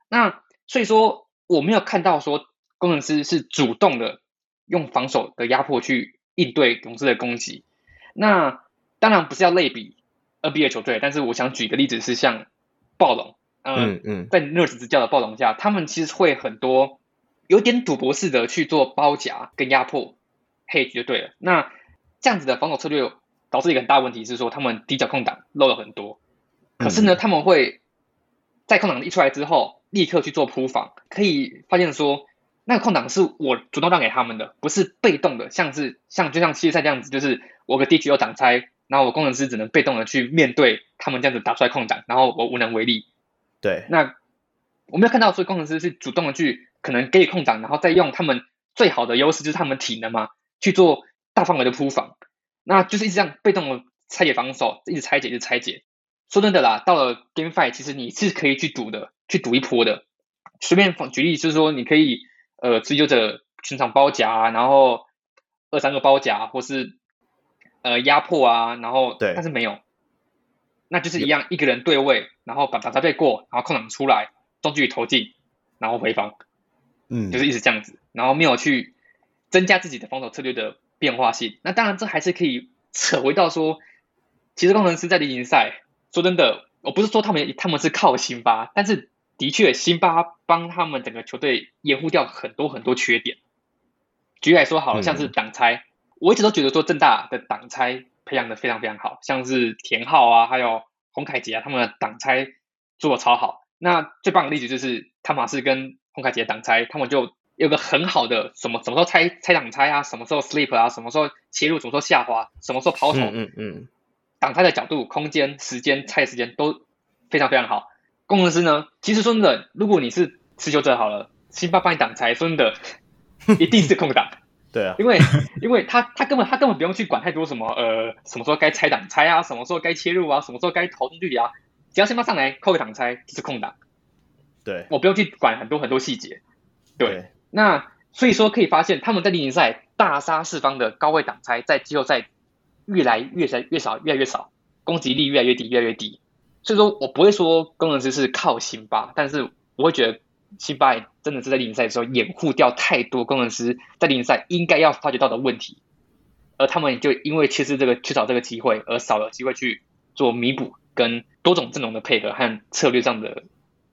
那所以说，我没有看到说工程师是主动的用防守的压迫去应对勇士的攻击。那当然不是要类比。NBA 球队，但是我想举一个例子是像暴龙，呃、嗯嗯，在 Nurse 执教的暴龙下，他们其实会很多有点赌博式的去做包夹跟压迫，hedge 就对了。那这样子的防守策略导致一个很大问题是说，他们底角空档漏了很多。可是呢，他们会在空档一出来之后，立刻去做扑防，可以发现说，那个空档是我主动让给他们的，不是被动的，像是像就像系列赛这样子，就是我个地区有挡拆。然后我工程师只能被动的去面对他们这样子打出来空档，然后我无能为力。对，那我没有看到说工程师是主动的去可能给予空档，然后再用他们最好的优势就是他们体能嘛，去做大范围的扑防，那就是一直这样被动的拆解防守，一直拆解，一直拆解。说真的啦，到了 Game Five，其实你是可以去赌的，去赌一波的。随便举例就是说，你可以呃追求者全场包夹，然后二三个包夹，或是。呃，压迫啊，然后对，但是没有，那就是一样，一个人对位，然后把挡拆背过，然后空档出来，中距离投进，然后回防，嗯，就是一直这样子，然后没有去增加自己的防守策略的变化性。那当然，这还是可以扯回到说，其实工程师在例行赛，说真的，我不是说他们他们是靠辛巴，但是的确，辛巴帮他们整个球队掩护掉很多很多缺点。举例来说，好了，像是挡拆。嗯我一直都觉得说正大的挡拆培养的非常非常好，像是田浩啊，还有洪凯杰啊，他们的挡拆做的超好。那最棒的例子就是汤马士跟洪凯杰挡拆，他们就有个很好的什么什么时候拆拆挡拆啊，什么时候 sleep 啊，什么时候切入，什么时候下滑，什么时候抛投，嗯嗯，挡拆的角度、空间、时间、拆的时间都非常非常好。工程师呢，其实说真的，如果你是持球者好了，辛巴帮你挡拆，说真的，一定是空档。对啊，因为 因为他他根本他根本不用去管太多什么呃什么时候该拆挡拆啊，什么时候该切入啊，什么时候该投出距离啊，只要先发上来扣个挡拆就是空档。对，我不用去管很多很多细节。对，对那所以说可以发现他们在例行赛大杀四方的高位挡拆，在季后赛越来越少越少越来越少，攻击力越来越低越来越低。所以说我不会说工程师是靠辛巴，但是我会觉得。辛巴真的是在例行赛的时候掩护掉太多工程师在例行赛应该要发觉到的问题，而他们就因为缺失这个缺少这个机会，而少了机会去做弥补跟多种阵容的配合和策略上的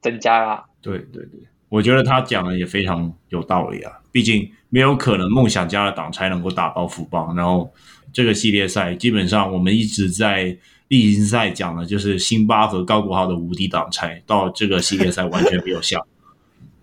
增加啊。对对对，我觉得他讲的也非常有道理啊。毕竟没有可能梦想家的挡拆能够打爆福邦，然后这个系列赛基本上我们一直在例行赛讲的就是辛巴和高国豪的无敌挡拆，到这个系列赛完全没有效。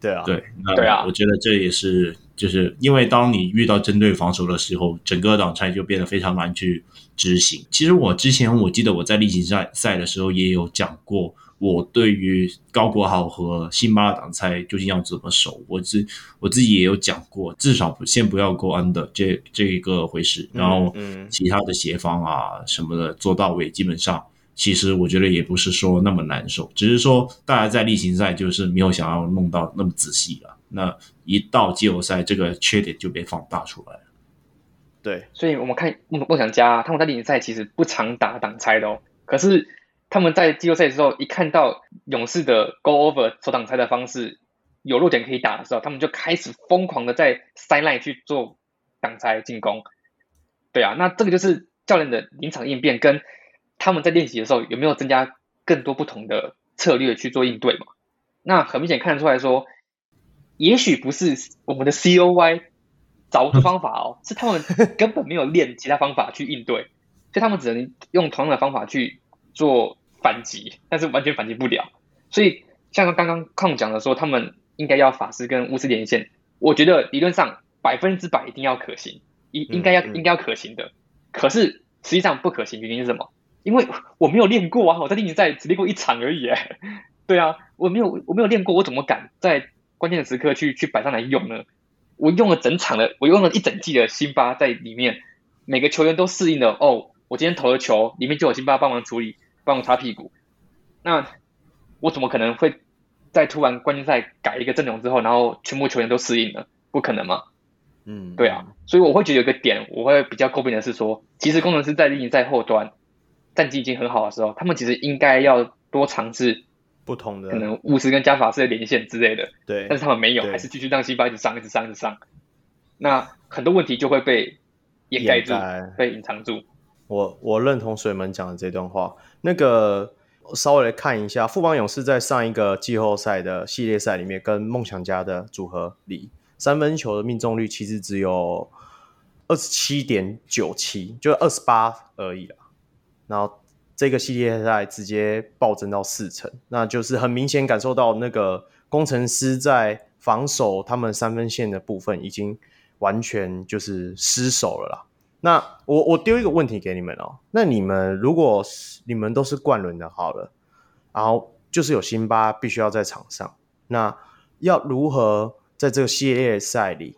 对啊，对，对啊，我觉得这也是就是因为当你遇到针对防守的时候，整个挡拆就变得非常难去执行。其实我之前我记得我在例行赛赛的时候也有讲过。我对于高国豪和辛巴的挡拆究竟要怎么守，我自我自己也有讲过，至少先不要 go under 这这一个回事，然后其他的协防啊什么的做到位，基本上其实我觉得也不是说那么难受，只是说大家在例行赛就是没有想要弄到那么仔细了，那一到季后赛这个缺点就被放大出来了。对，所以我们看梦梦想家，他们在例行赛其实不常打挡拆的哦，可是。他们在季后赛的时候，一看到勇士的 go over 守挡拆的方式有弱点可以打的时候，他们就开始疯狂的在 sideline 去做挡拆进攻。对啊，那这个就是教练的临场应变，跟他们在练习的时候有没有增加更多不同的策略去做应对嘛？那很明显看得出来说，也许不是我们的 COY 找不出方法哦，是他们根本没有练其他方法去应对，所以他们只能用同样的方法去做。反击，但是完全反击不了，所以像刚刚康讲的说，他们应该要法师跟巫师连线，我觉得理论上百分之百一定要可行，应应该要应该要可行的，可是实际上不可行原因是什么？因为我没有练过啊，我在例行赛只练过一场而已，对啊，我没有我没有练过，我怎么敢在关键的时刻去去摆上来用呢？我用了整场的，我用了一整季的辛巴在里面，每个球员都适应了，哦，我今天投了球里面就有辛巴帮忙处理。帮我擦屁股，那我怎么可能会在突然关键赛改一个阵容之后，然后全部球员都适应了？不可能嘛？嗯，对啊，所以我会觉得有个点，我会比较诟病的是说，其实工程师在例行赛后端战绩已经很好的时候，他们其实应该要多尝试不同的，可能巫师跟加法师的连线之类的。对，但是他们没有，还是继续让西巴一直上，一直上，一直上。那很多问题就会被掩盖住，被隐藏住。我我认同水门讲的这段话。那个稍微来看一下，富邦勇士在上一个季后赛的系列赛里面，跟梦想家的组合里，三分球的命中率其实只有二十七点九七，就二十八而已啦。然后这个系列赛直接暴增到四成，那就是很明显感受到那个工程师在防守他们三分线的部分已经完全就是失守了啦。那我我丢一个问题给你们哦，那你们如果你们都是冠伦的，好了，然后就是有辛巴必须要在场上，那要如何在这个系列赛里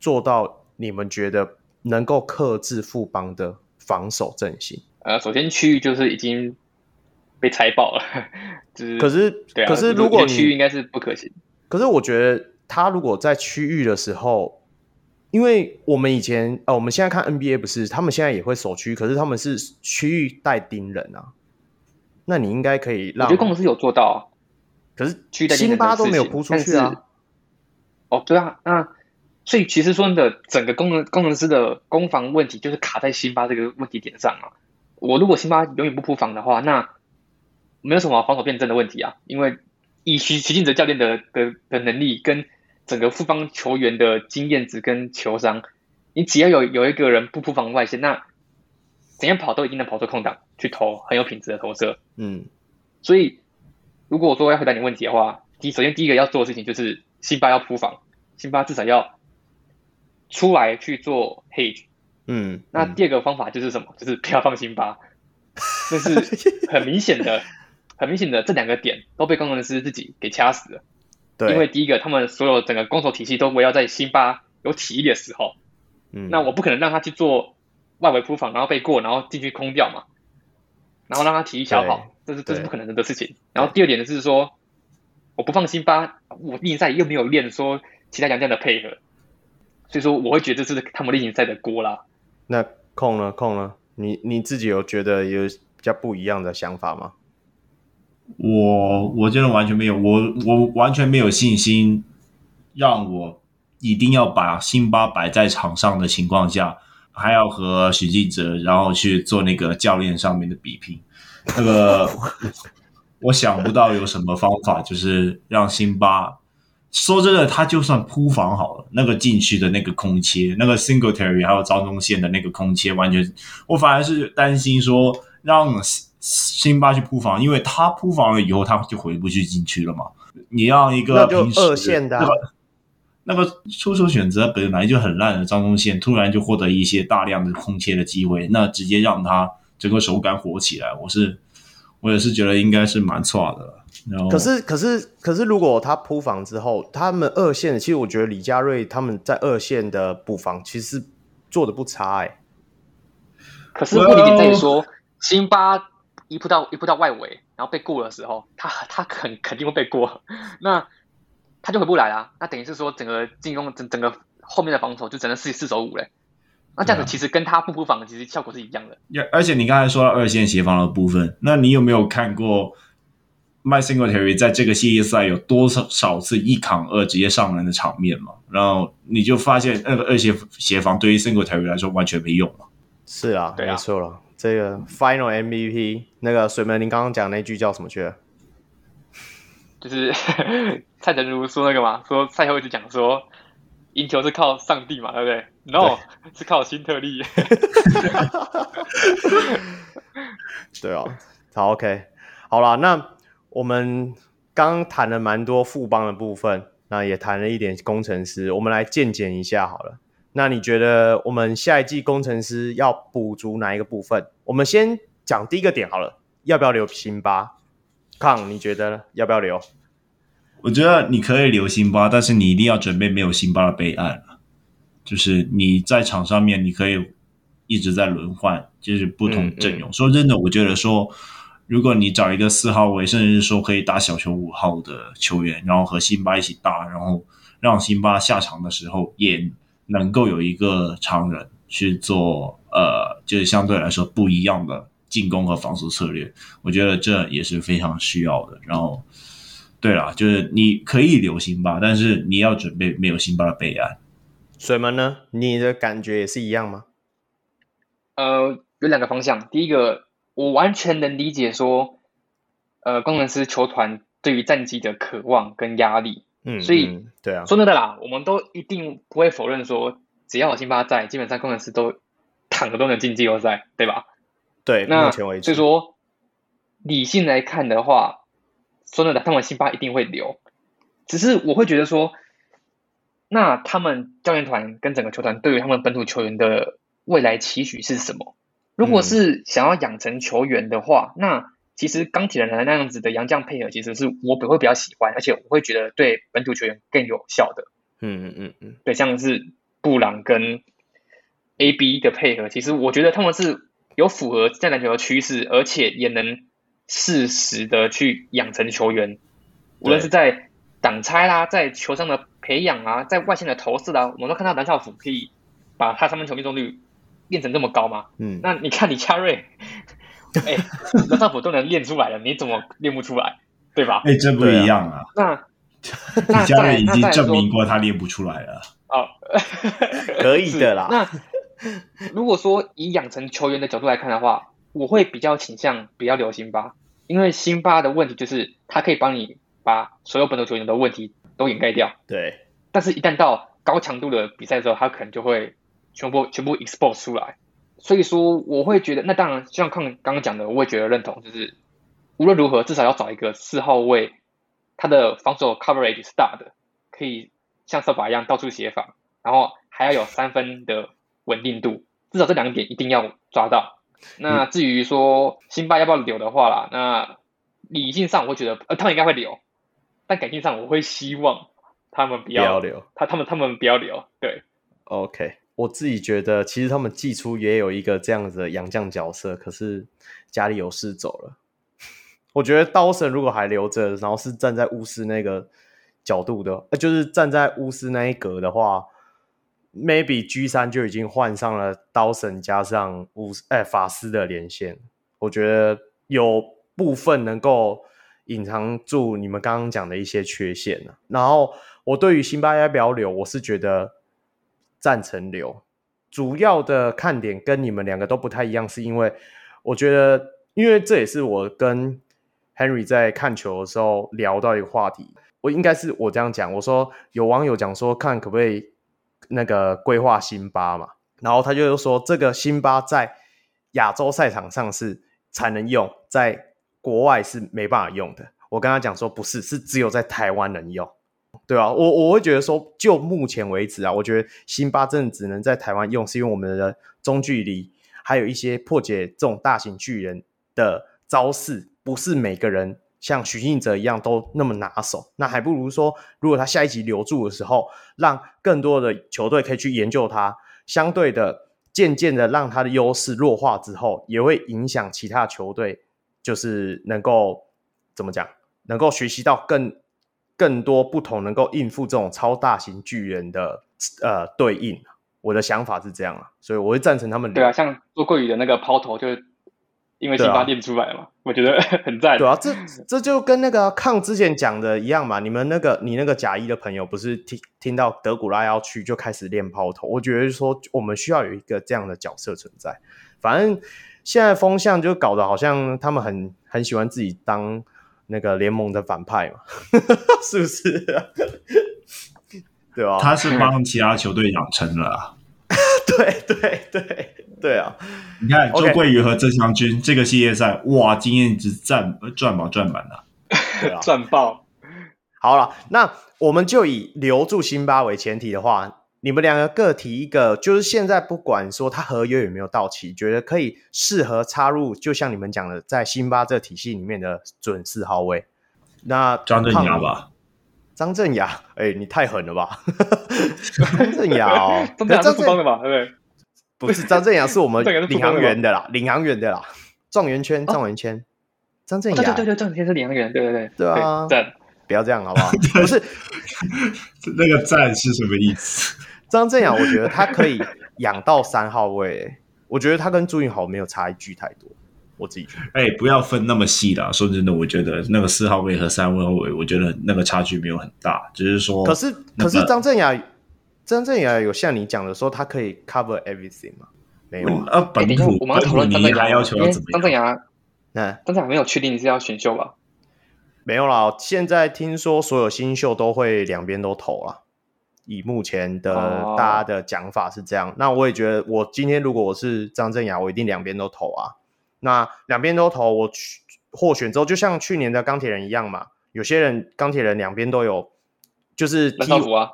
做到你们觉得能够克制富邦的防守阵型？呃，首先区域就是已经被拆爆了，就是可是对啊，可是如果区域应该是不可行，可是我觉得他如果在区域的时候。因为我们以前呃，我们现在看 NBA 不是，他们现在也会守区，可是他们是区域带盯人啊。那你应该可以让，我觉得工程师有做到啊。可是区域带，辛巴都没有扑出去啊。哦，对啊，那所以其实说的整个工程工程师的攻防问题，就是卡在辛巴这个问题点上啊。我如果辛巴永远不扑防的话，那没有什么防守辩证的问题啊，因为以徐徐静哲教练的的的能力跟。整个复方球员的经验值跟球商，你只要有有一个人不扑防外线，那怎样跑都一定能跑出空档去投很有品质的投射。嗯，所以如果我说要回答你问题的话，第首先第一个要做的事情就是辛巴要扑防，辛巴至少要出来去做 hedge。嗯，那第二个方法就是什么？就是不要放辛巴，这是很明显的，很明显的这两个点都被工程师自己给掐死了。对因为第一个，他们所有整个攻守体系都围绕在辛巴有体力的时候，嗯，那我不可能让他去做外围扑防，然后被过，然后进去空掉嘛，然后让他体力消耗，这是这是不可能的事情。然后第二点呢，就是说，我不放辛巴，我例行赛又没有练说其他洋将的配合，所以说我会觉得这是他们例行赛的锅啦。那空了空了，你你自己有觉得有比较不一样的想法吗？我我真的完全没有，我我完全没有信心，让我一定要把辛巴摆在场上的情况下，还要和许晋哲然后去做那个教练上面的比拼，那个 我想不到有什么方法，就是让辛巴说真的，他就算铺防好了，那个禁区的那个空切，那个 Singletary 还有张宗宪的那个空切，完全，我反而是担心说让辛巴去铺防，因为他铺防了以后，他就回不去禁区了嘛。你让一个平时二线的、啊、那个出手选择本来就很烂的张宗宪，突然就获得一些大量的空切的机会，那直接让他整个手感火起来，我是我也是觉得应该是蛮错的。可是，可是，可是，如果他铺防之后，他们二线，其实我觉得李佳瑞他们在二线的补防其实做的不差哎、欸。可是问题点在于说，辛巴一扑到一扑到外围，然后被过的时候，他他肯肯定会被过，那他就回不来啦。那等于是说，整个进攻整整个后面的防守就只能四四守五嘞。那这样子其实跟他不铺防其实效果是一样的。而且你刚才说到二线协防的部分，那你有没有看过？Mike Singletary 在这个系列赛有多少少次一扛二直接上篮的场面嘛？然后你就发现那个二线协防对于 Singletary 来说完全没用了。是啊，没错了。这个 Final MVP 那个水门，您刚刚讲那句叫什么去了？就是蔡成儒说那个嘛，说赛后一直讲说赢球是靠上帝嘛，对不对？No，对是靠新特利。对啊，好 OK，好了，那。我们刚谈了蛮多富邦的部分，那也谈了一点工程师。我们来鉴检一下好了。那你觉得我们下一季工程师要补足哪一个部分？我们先讲第一个点好了，要不要留辛巴？康，你觉得要不要留？我觉得你可以留辛巴，但是你一定要准备没有辛巴的备案。就是你在场上面，你可以一直在轮换，就是不同阵容。嗯嗯、说真的，我觉得说。如果你找一个四号位，甚至是说可以打小球五号的球员，然后和辛巴一起打，然后让辛巴下场的时候也能够有一个常人去做，呃，就是相对来说不一样的进攻和防守策略，我觉得这也是非常需要的。然后，对了，就是你可以留辛巴，但是你要准备没有辛巴的备案。水门呢？你的感觉也是一样吗？呃，有两个方向，第一个。我完全能理解说，呃，工程师球团对于战绩的渴望跟压力，嗯，所以，嗯、对啊，说真的啦，我们都一定不会否认说，只要有辛巴在，基本上工程师都躺着都能进季后赛，对吧？对，那目前为止，所以说理性来看的话，说真的，他们辛巴一定会留，只是我会觉得说，那他们教练团跟整个球团对于他们本土球员的未来期许是什么？如果是想要养成球员的话，嗯、那其实钢铁人那样子的洋将配合，其实是我会比较喜欢，而且我会觉得对本土球员更有效的。嗯嗯嗯嗯，对，像是布朗跟 AB 的配合，其实我觉得他们是有符合现在篮球的趋势，而且也能适时的去养成球员，无论是在挡拆啦，在球上的培养啊，在外线的投射啊，我们都看到蓝少辅可以把他三分球命中率。练成这么高吗？嗯，那你看李佳瑞，哎、欸，那上普都能练出来了，你怎么练不出来？对吧？哎、欸，真不一样啊！啊那 李佳瑞已经证明过他练不出来了。哦，可以的啦。那如果说以养成球员的角度来看的话，我会比较倾向比较留辛巴，因为辛巴的问题就是他可以帮你把所有本土球员的问题都掩盖掉。对，但是一旦到高强度的比赛的时候，他可能就会。全部全部 expose 出来，所以说我会觉得，那当然像看刚刚讲的，我也觉得认同，就是无论如何至少要找一个四号位，他的防守 coverage 是大的，可以像扫把一样到处协防，然后还要有三分的稳定度，至少这两点一定要抓到。那至于说辛巴要不要留的话啦，那理性上我会觉得呃他们应该会留，但感性上我会希望他们不要，不要留，他他们他们不要留，对，OK。我自己觉得，其实他们季初也有一个这样子的洋将角色，可是家里有事走了。我觉得刀神如果还留着，然后是站在巫师那个角度的，就是站在巫师那一格的话，maybe G 三就已经换上了刀神加上巫师哎法师的连线。我觉得有部分能够隐藏住你们刚刚讲的一些缺陷。然后我对于辛巴要不要留，我是觉得。赞成留，主要的看点跟你们两个都不太一样，是因为我觉得，因为这也是我跟 Henry 在看球的时候聊到一个话题。我应该是我这样讲，我说有网友讲说，看可不可以那个规划辛巴嘛，然后他就说这个辛巴在亚洲赛场上是才能用，在国外是没办法用的。我跟他讲说不是，是只有在台湾能用，对啊，我我会觉得说，就目前为止啊，我觉得辛巴真的只能在台湾用，是因为我们的中距离还有一些破解这种大型巨人的招式，不是每个人。像许晋哲一样都那么拿手，那还不如说，如果他下一集留住的时候，让更多的球队可以去研究他，相对的，渐渐的让他的优势弱化之后，也会影响其他球队，就是能够怎么讲，能够学习到更更多不同，能够应付这种超大型巨人的呃对应。我的想法是这样啊，所以我会赞成他们。对啊，像周桂宇的那个抛投就是。因为辛巴练出来嘛，啊、我觉得 很赞。对啊，这这就跟那个抗之前讲的一样嘛。你们那个你那个甲一的朋友不是听听到德古拉要去就开始练抛投？我觉得说我们需要有一个这样的角色存在。反正现在风向就搞得好像他们很很喜欢自己当那个联盟的反派嘛，是不是？对啊？他是帮其他球队养成了、啊。对对对对啊！你看周桂宇和曾祥军这个系列赛，哇，经验值赚赚饱赚满了，赚爆！好了，那我们就以留住辛巴为前提的话，你们两个各提一个，就是现在不管说他合约有没有到期，觉得可以适合插入，就像你们讲的，在辛巴这体系里面的准四号位。那张镇雅吧。张镇雅，哎、欸，你太狠了吧！张镇雅哦，张镇雅是富邦的吧？对不对？不是，张镇雅是我们 领航员的啦，领航员的啦，状元圈，状元圈，张镇雅，对对对，状元圈是领航员，对对对，对啊，赞，不要这样好不好？不是，那个赞是什么意思？张镇雅，我觉得他可以养到三号位，我觉得他跟朱云豪没有差距太多。我自己觉得，哎、欸，不要分那么细啦。说真的，我觉得那个四号位和三号位，我觉得那个差距没有很大，只是说。可是，可是张镇雅，张镇雅有像你讲的说，他可以 cover everything 吗？没有啊。呃，本土，欸、我们要讨论张镇衙，因为张镇衙，嗯，张镇雅没有确定你是要选秀吧？没有啦，现在听说所有新秀都会两边都投了。以目前的大家的讲法是这样，哦、那我也觉得，我今天如果我是张镇雅，我一定两边都投啊。那两边都投，我去获选之后，就像去年的钢铁人一样嘛。有些人钢铁人两边都有，就是蓝少福啊，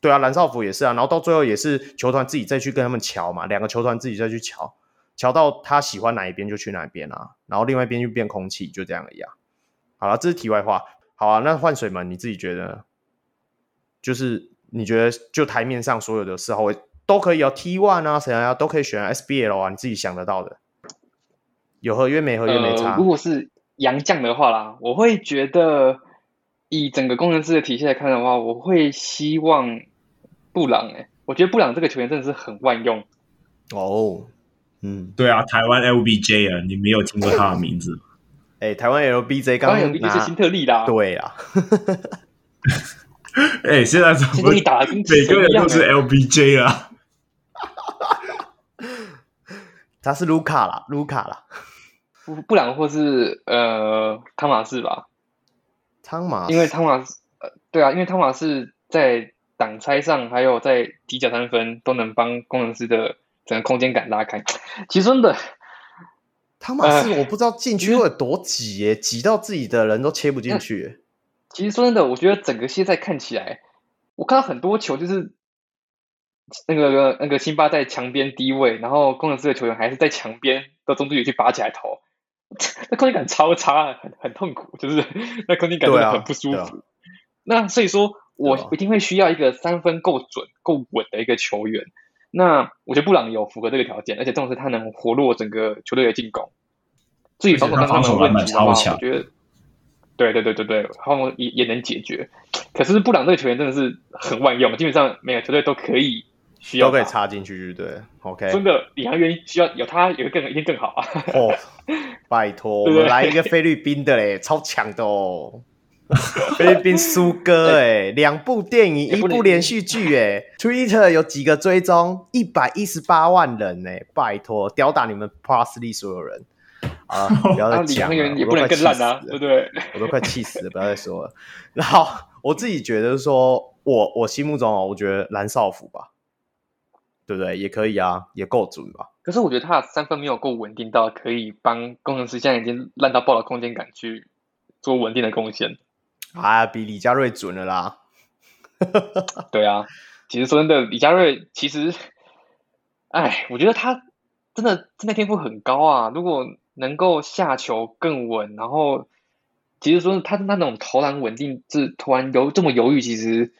对啊，蓝少福也是啊。然后到最后也是球团自己再去跟他们瞧嘛，两个球团自己再去瞧，瞧到他喜欢哪一边就去哪一边啊。然后另外一边就变空气，就这样而已啊。好了，这是题外话。好啊，那换水门你自己觉得，就是你觉得就台面上所有的四号位都可以有，T one 啊，谁啊都可以选 SBL 啊，你自己想得到的。有合约没合约没差。呃，如果是洋将的话啦，我会觉得以整个工程师的体系来看的话，我会希望布朗。哎，我觉得布朗这个球员真的是很万用。哦，嗯，对啊，台湾 LBJ 啊，你没有听过他的名字吗？哎，台湾 LBJ 刚刚 LBJ 是新特例啦。对啊。哎，现在怎么打每个人都是 LBJ 啊？他是卢卡啦，卢卡啦。布布朗或是呃汤马士吧，汤马，因为汤马士呃对啊，因为汤马士在挡拆上还有在底角三分都能帮工程师的整个空间感拉开。其实真的，汤马士我不知道禁区会有多挤耶，挤、呃、到自己的人都切不进去。其实说真的，我觉得整个现在看起来，我看到很多球就是那个那个辛巴在墙边低位，然后工程师的球员还是在墙边到中距离去拔起来投。那空间感超差，很很痛苦，就是那空间感真的很不舒服。啊啊、那所以说，我一定会需要一个三分够准、够稳的一个球员。那我觉得布朗有符合这个条件，而且重点是他能活络整个球队的进攻。至于防守上的问题的话，我觉得，对对对对对，他们也也能解决。可是布朗这个球员真的是很万用，基本上每个球队都可以。需要都可以插进去，对，OK。真的，领航员需要有他，有个更一定更好啊！哦，拜托，我们来一个菲律宾的嘞，超强的哦！菲律宾苏哥 哎，两部电影，一部连续剧哎，Twitter 有几个追踪，一百一十八万人哎，拜托，吊打你们 Parsley 所有人啊！不要再讲了，也不能更烂啊，对不对？我都快气死了，不要再说了。然后。我自己觉得说，我我心目中哦，我觉得蓝少辅吧，对不对？也可以啊，也够准吧。可是我觉得他的三分没有够稳定到可以帮工程师现在已经烂到爆的空间感去做稳定的贡献。啊，比李佳瑞准了啦。对啊，其实说真的，李佳瑞其实，哎，我觉得他真的真的天赋很高啊。如果能够下球更稳，然后其实说他他那种投篮稳定，是突然犹这么犹豫，其实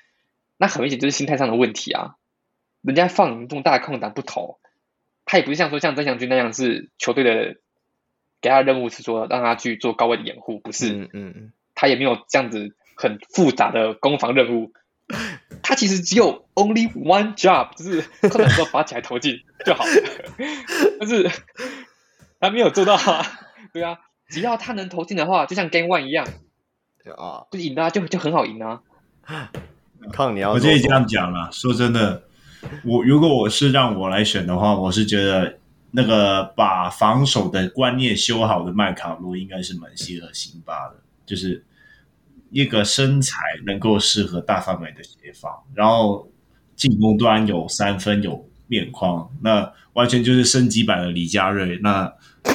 那很明显就是心态上的问题啊。人家放你这么大的空档不投。他也不是像说像曾祥军那样是球队的给他的任务是说让他去做高位的掩护，不是，嗯嗯，他也没有这样子很复杂的攻防任务，他其实只有 only one job，就是困难的时候拔起来投进就好了，但是他没有做到啊，对啊，只要他能投进的话，就像 Game One 一样，啊，就赢啊，就就很好赢啊，看你要，我这里这样讲了，说真的。我如果我是让我来选的话，我是觉得那个把防守的观念修好的麦卡洛应该是蛮适合辛巴的，就是一个身材能够适合大范围的协防，然后进攻端有三分有面框，那完全就是升级版的李佳瑞，那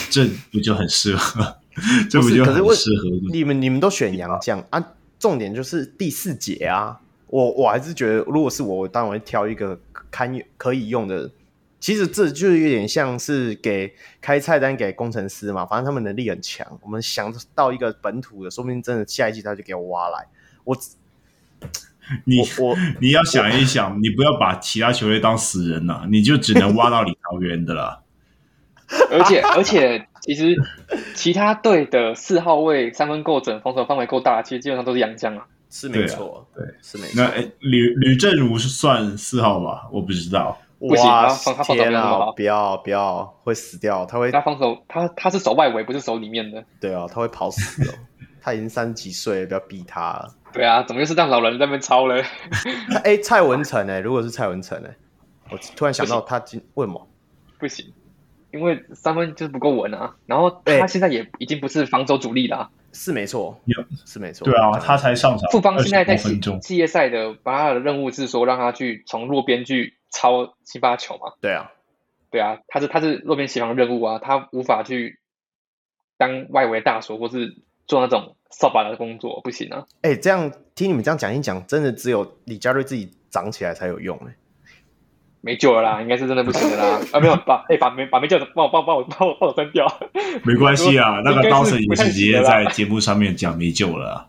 这不就很适合？这不就很适合？你们你们都选洋将啊？重点就是第四节啊。我我还是觉得，如果是我，我当然会挑一个堪可以用的。其实这就是有点像是给开菜单给工程师嘛，反正他们能力很强。我们想到一个本土的，说不定真的下一季他就给我挖来。我，你我你要想一想，你不要把其他球队当死人了，你就只能挖到李桃园的了。而 且而且，其实其他队的四号位三分够准，防守范围够大，其实基本上都是洋将啊。是没错，对，对，是没错。那诶，吕吕正如是算四号吧？我不知道。哇，天啊！不要不要，会死掉。他会，他防守，他他是守外围，不是守里面的。对啊，他会跑死哦。他已经三十几岁了，不要逼他了。对啊，怎么又是让老人在那边抄嘞？哎，蔡文成哎，如果是蔡文成哎，我突然想到他今为什么不行？因为三分就是不够稳啊。然后他现在也已经不是防守主力了。是没错，是没错。对啊，他才上场。富邦现在在系系列赛的，把他的任务是说让他去从弱边去抄七八球嘛？对啊，对啊，他是他是弱边协防任务啊，他无法去当外围大锁或是做那种扫把的工作，不行啊。哎、欸，这样听你们这样讲一讲，真的只有李佳瑞自己长起来才有用哎、欸。没救了啦，应该是真的不行的啦。啊，没有把哎、欸、把没把没救的帮我帮我帮我帮我帮我删掉。没关系啊，那个刀神也是直接在节目上面讲没救了、啊。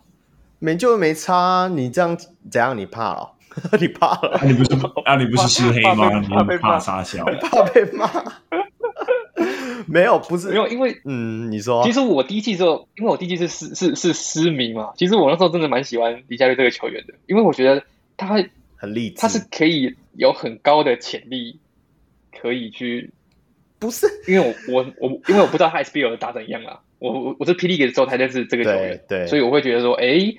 没救没差，你这样怎样？你怕了？你怕了？啊、你不是啊？你不是吃黑吗？你怕杀小？怕被骂？没有，不是没有，因为嗯，你说，其实我第一季时候，因为我第一季是是是是失明嘛。其实我那时候真的蛮喜欢李佳瑞这个球员的，因为我觉得他很励志，他是可以。有很高的潜力，可以去，不是因为我我我因为我不知道他 SBL 打怎样啊，我我我是 P League 的时候才认识这个球员，对，对，所以我会觉得说，哎，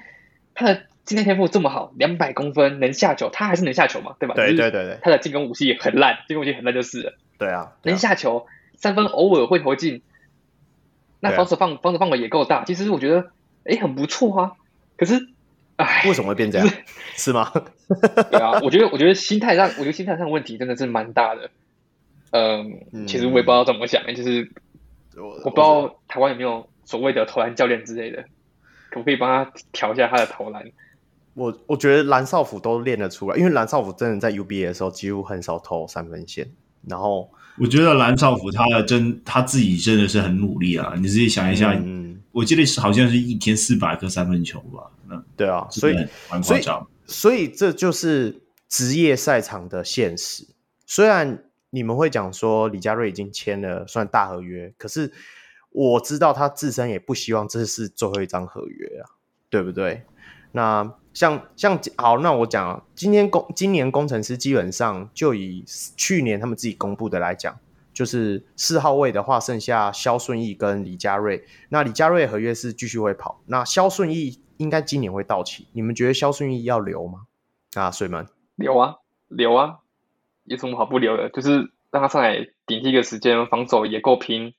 他的今天天赋这么好，两百公分能下球，他还是能下球嘛，对吧？对对对对，他的进攻武器很烂，进攻武器很烂就是了，对啊，对啊，能下球，三分偶尔会投进，那防守放防守范围也够大，其实我觉得，哎，很不错啊，可是。哎，为什么会变这样？是，是吗？对啊，我觉得，我觉得心态上，我觉得心态上问题真的是蛮大的。嗯，嗯其实我也不知道怎么想，就是我，我不知道台湾有没有所谓的投篮教练之类的，可不可以帮他调一下他的投篮？我我觉得蓝少辅都练得出来，因为蓝少辅真的在 UBA 的时候几乎很少投三分线。然后我觉得蓝少辅他的真他自己真的是很努力啊！你自己想一下，嗯，我记得是好像是一天四百颗三分球吧。对啊，所以所以所以这就是职业赛场的现实。虽然你们会讲说李佳瑞已经签了算大合约，可是我知道他自身也不希望这是最后一张合约啊，对不对？那像像好，那我讲今天工今年工程师基本上就以去年他们自己公布的来讲，就是四号位的话剩下肖顺义跟李佳瑞。那李佳瑞合约是继续会跑，那肖顺义。应该今年会到期，你们觉得肖顺义要留吗？啊，水门留啊，留啊，有什么好不留的？就是让他上来顶替一个时间，防守也够拼。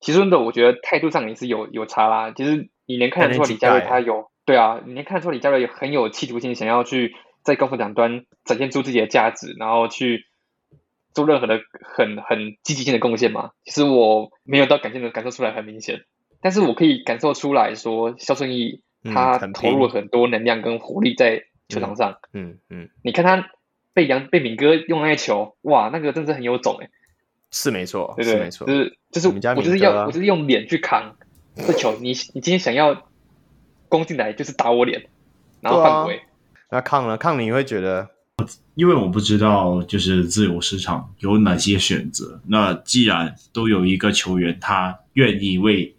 其实真的，我觉得态度上也是有有差啦。其实你能看得出李佳瑞他有对啊，你能看出李佳瑞很有企图心，想要去在攻守两端展现出自己的价值，然后去做任何的很很积极性的贡献嘛。其实我没有到感性的感受出来很明显，但是我可以感受出来说，肖顺义他投入了很多能量跟活力在球场上。嗯嗯，嗯，你看他被杨被敏哥用那球，哇，那个真是很有种诶。是没错，对对，是没错，就是就是我就是要我就是用脸去扛这球，你你今天想要。攻进来就是打我脸，然后犯规。那抗呢？抗你会觉得，因为我不知道就是自由市场有哪些选择。那既然都有一个球员他愿意为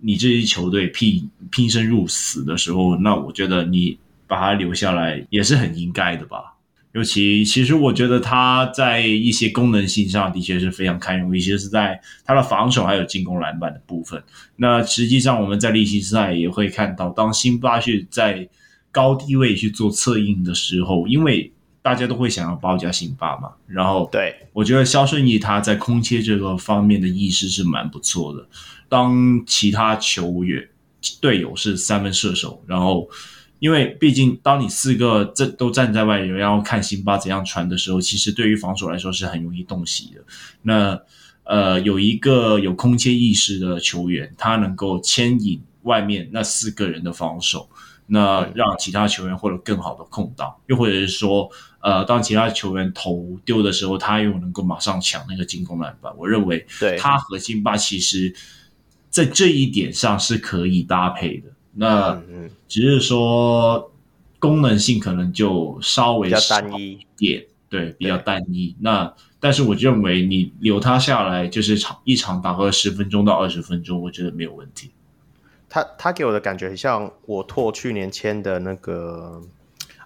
你这支球队拼拼生入死的时候，那我觉得你把他留下来也是很应该的吧。尤其，其实我觉得他在一些功能性上的确是非常堪用，尤其是在他的防守还有进攻篮板的部分。那实际上我们在例行赛也会看到，当辛巴去在高低位去做策应的时候，因为大家都会想要包夹辛巴嘛。然后，对，我觉得肖顺义他在空切这个方面的意识是蛮不错的。当其他球员队友是三分射手，然后。因为毕竟，当你四个这都站在外围，然后看辛巴怎样传的时候，其实对于防守来说是很容易洞悉的。那呃，有一个有空切意识的球员，他能够牵引外面那四个人的防守，那让其他球员获得更好的空档，又或者是说，呃，当其他球员投丢的时候，他又能够马上抢那个进攻篮板。我认为，对他和辛巴其实在这一点上是可以搭配的。那只是说功能性可能就稍微少一点，一点对，比较单一。那但是我认为你留他下来，就是场一场打个十分钟到二十分钟，我觉得没有问题。他他给我的感觉很像我拓去年签的那个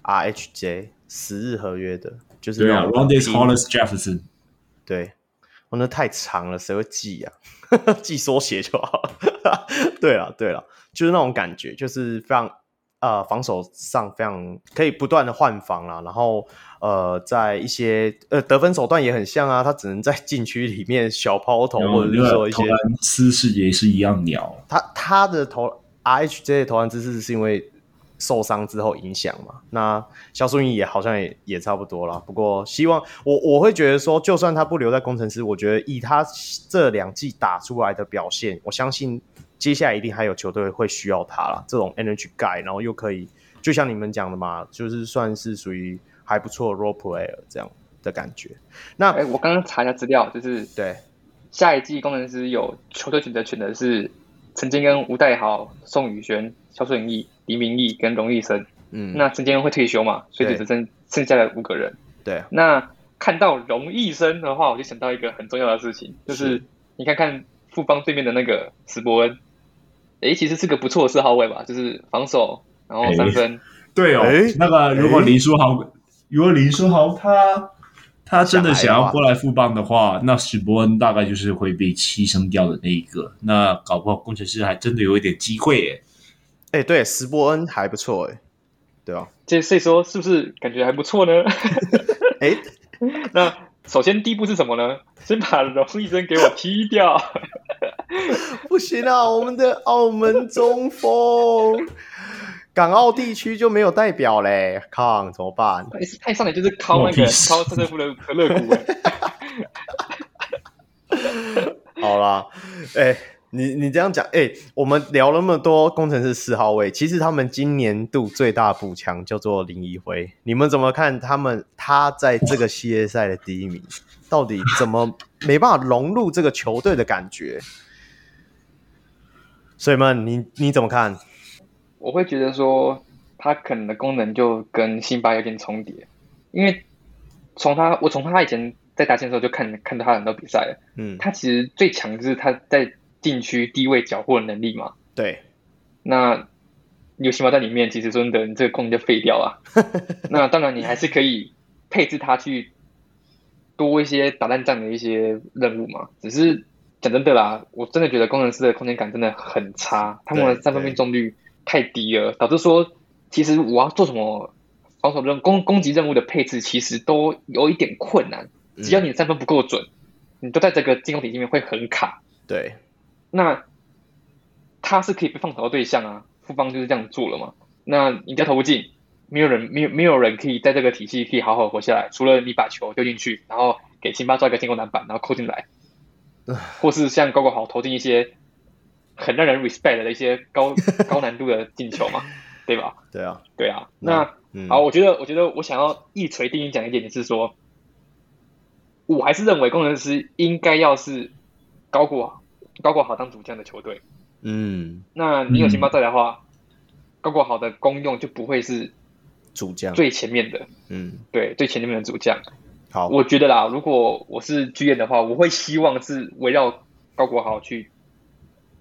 RHJ 十日合约的，就是对啊，Rondae Hollis Jefferson。对，我那太长了，谁会记啊？记缩写就好了。对了，对了。就是那种感觉，就是非常呃防守上非常可以不断的换防啦，然后呃在一些呃得分手段也很像啊，他只能在禁区里面小抛投，或者是说一些投篮姿势也是一样鸟。他他的投 RHJ 的投篮姿势是因为受伤之后影响嘛？那肖顺议也好像也也差不多啦。不过希望我我会觉得说，就算他不留在工程师，我觉得以他这两季打出来的表现，我相信。接下来一定还有球队会需要他了，这种 energy guy，然后又可以，就像你们讲的嘛，就是算是属于还不错的 role player 这样的感觉。那哎，我刚刚查一下资料，就是对下一季工程师有球队选择权的是陈坚恩、吴岱豪、宋宇轩、肖顺义、黎明义跟荣毅生。嗯，那陈坚恩会退休嘛？所以就只剩剩下的五个人。对，那看到荣毅生的话，我就想到一个很重要的事情，就是你看看富邦对面的那个史伯恩。诶，其实是个不错的四号位吧，就是防守，然后三分。对哦，那个如果林书豪，如果林书豪他他真的想要过来复棒的话，那史伯恩大概就是会被牺牲掉的那一个。那搞不好工程师还真的有一点机会耶。哎，对，史伯恩还不错哎，对啊，这所以说是不是感觉还不错呢？哎，那首先第一步是什么呢？先把荣毅生给我踢掉。不行啊！我们的澳门中锋，港澳地区就没有代表嘞，康怎么办？太上来就是靠那个靠特特夫的可乐股。好啦，哎、欸，你你这样讲，哎、欸，我们聊那么多工程师四号位，其实他们今年度最大补强叫做林一辉，你们怎么看他们？他在这个系列赛的第一名，到底怎么没办法融入这个球队的感觉？所以嘛，你你怎么看？我会觉得说，他可能的功能就跟辛巴有点重叠，因为从他，我从他以前在打线的时候就看看到他很多比赛了。嗯，他其实最强就是他在禁区低位缴获的能力嘛。对。那有辛巴在里面，其实说真的，你这个功能就废掉了。那当然，你还是可以配置他去多一些打烂战的一些任务嘛，只是。讲真的啦，我真的觉得工程师的空间感真的很差，他们的三分命中率太低了，导致说其实我要做什么防守任攻攻击任务的配置，其实都有一点困难。只要你的三分不够准，你都在这个进攻体系里面会很卡。对，那他是可以被放投的对象啊，富邦就是这样做了嘛。那你家投不进，没有人没有没有人可以在这个体系可以好好活下来，除了你把球丢进去，然后给辛巴抓一个进攻篮板，然后扣进来，或是像高高豪投进一些很让人 respect 的一些高 高难度的进球嘛，对吧？对啊，对啊。那、嗯、好，我觉得我觉得我想要一锤定音讲一点，就是说，我还是认为工程师应该要是高国高国豪当主将的球队。嗯，那你有情报在的话，嗯、高国豪的功用就不会是主将最前面的。嗯，对，最前面的主将。好，我觉得啦，如果我是剧院的话，我会希望是围绕高国豪去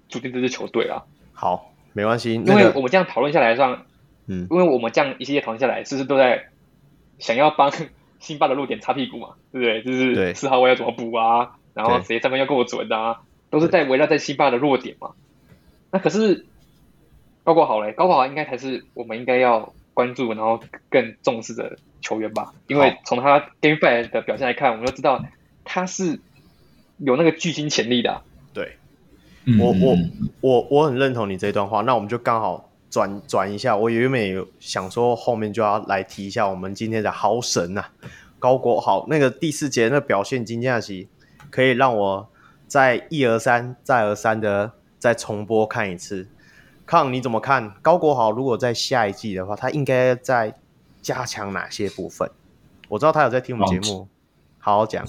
组建这支球队啊。好，没关系，因为我们这样讨论下来上，嗯，因为我们这样一系列讨论下来，是不是都在想要帮 辛巴的弱点擦屁股嘛？对不对？就是四号位要怎么补啊？然后谁三分要够准啊？都是在围绕在辛巴的弱点嘛。那可是高国豪嘞，高国豪应该才是我们应该要关注，然后更重视的球员吧？因为从他 Game Five 的表现来看，我们都知道他是有那个巨星潜力的、啊。对，我我我我很认同你这段话。那我们就刚好转转一下，我原本有想说后面就要来提一下我们今天的豪神呐、啊，高国豪那个第四节那表现，今天下棋可以让我再一而三再而三的。再重播看一次，康你怎么看？高国豪如果在下一季的话，他应该在加强哪些部分？我知道他有在听我们节目，好好讲。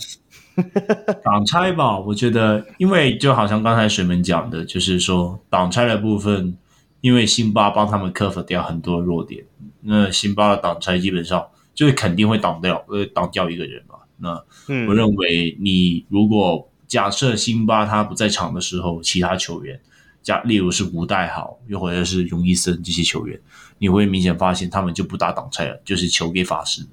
挡拆吧，我觉得，因为就好像刚才水门讲的，就是说挡拆的部分，因为辛巴帮他们克服掉很多弱点，那辛巴的挡拆基本上就是肯定会挡掉，呃，挡掉一个人嘛。那我认为你如果。假设辛巴他不在场的时候，其他球员，假例如是吴代豪，又或者是荣医森这些球员，你会明显发现他们就不打挡拆了，就是球给法师。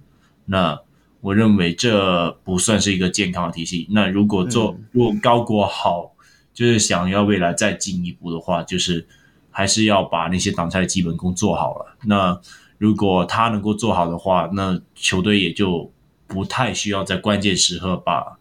那我认为这不算是一个健康的体系。那如果做，如果高国豪就是想要未来再进一步的话，就是还是要把那些挡拆的基本功做好了。那如果他能够做好的话，那球队也就不太需要在关键时刻把。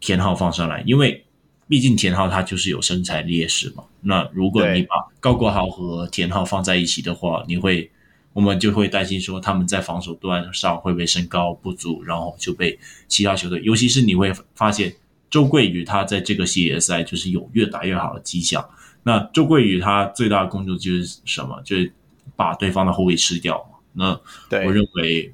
田浩放上来，因为毕竟田浩他就是有身材劣势嘛。那如果你把高国豪和田浩放在一起的话，你会，我们就会担心说他们在防守端上会不会身高不足，然后就被其他球队，尤其是你会发现周桂宇他在这个系列赛就是有越打越好的迹象。那周桂宇他最大的工作就是什么？就是把对方的后卫吃掉。那我认为，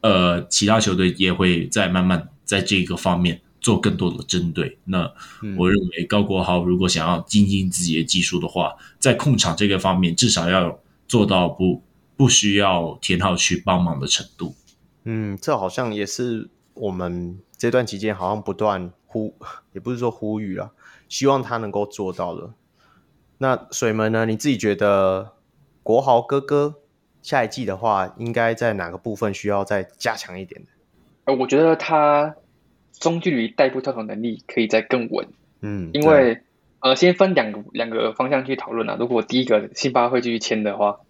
呃，其他球队也会在慢慢在这个方面。做更多的针对。那我认为高国豪如果想要精进自己的技术的话，在控场这个方面至少要做到不不需要田浩去帮忙的程度。嗯，这好像也是我们这段期间好像不断呼，也不是说呼吁了，希望他能够做到的。那水门呢？你自己觉得国豪哥哥下一季的话，应该在哪个部分需要再加强一点的？呃，我觉得他。中距离带步跳投能力可以再更稳，嗯，因为呃，先分两个两个方向去讨论啊。如果第一个辛巴会继续签的话，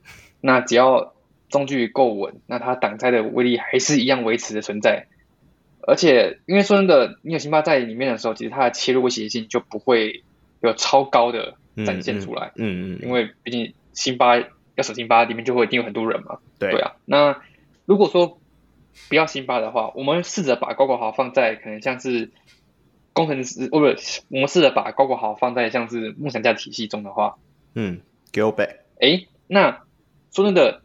那只要中距离够稳，那他挡拆的威力还是一样维持的存在。而且，因为说真的，你有辛巴在里面的时候，其实他的切入威胁性就不会有超高的展现出来。嗯嗯，嗯，因为毕竟辛巴要守辛巴里面就会一定有很多人嘛。对，对啊，那如果说。不要辛巴的话，我们试着把高国豪放在可能像是工程师，哦不，我们试着把高国豪放在像是梦想家体系中的话，嗯，Gilbert，哎，那说真的，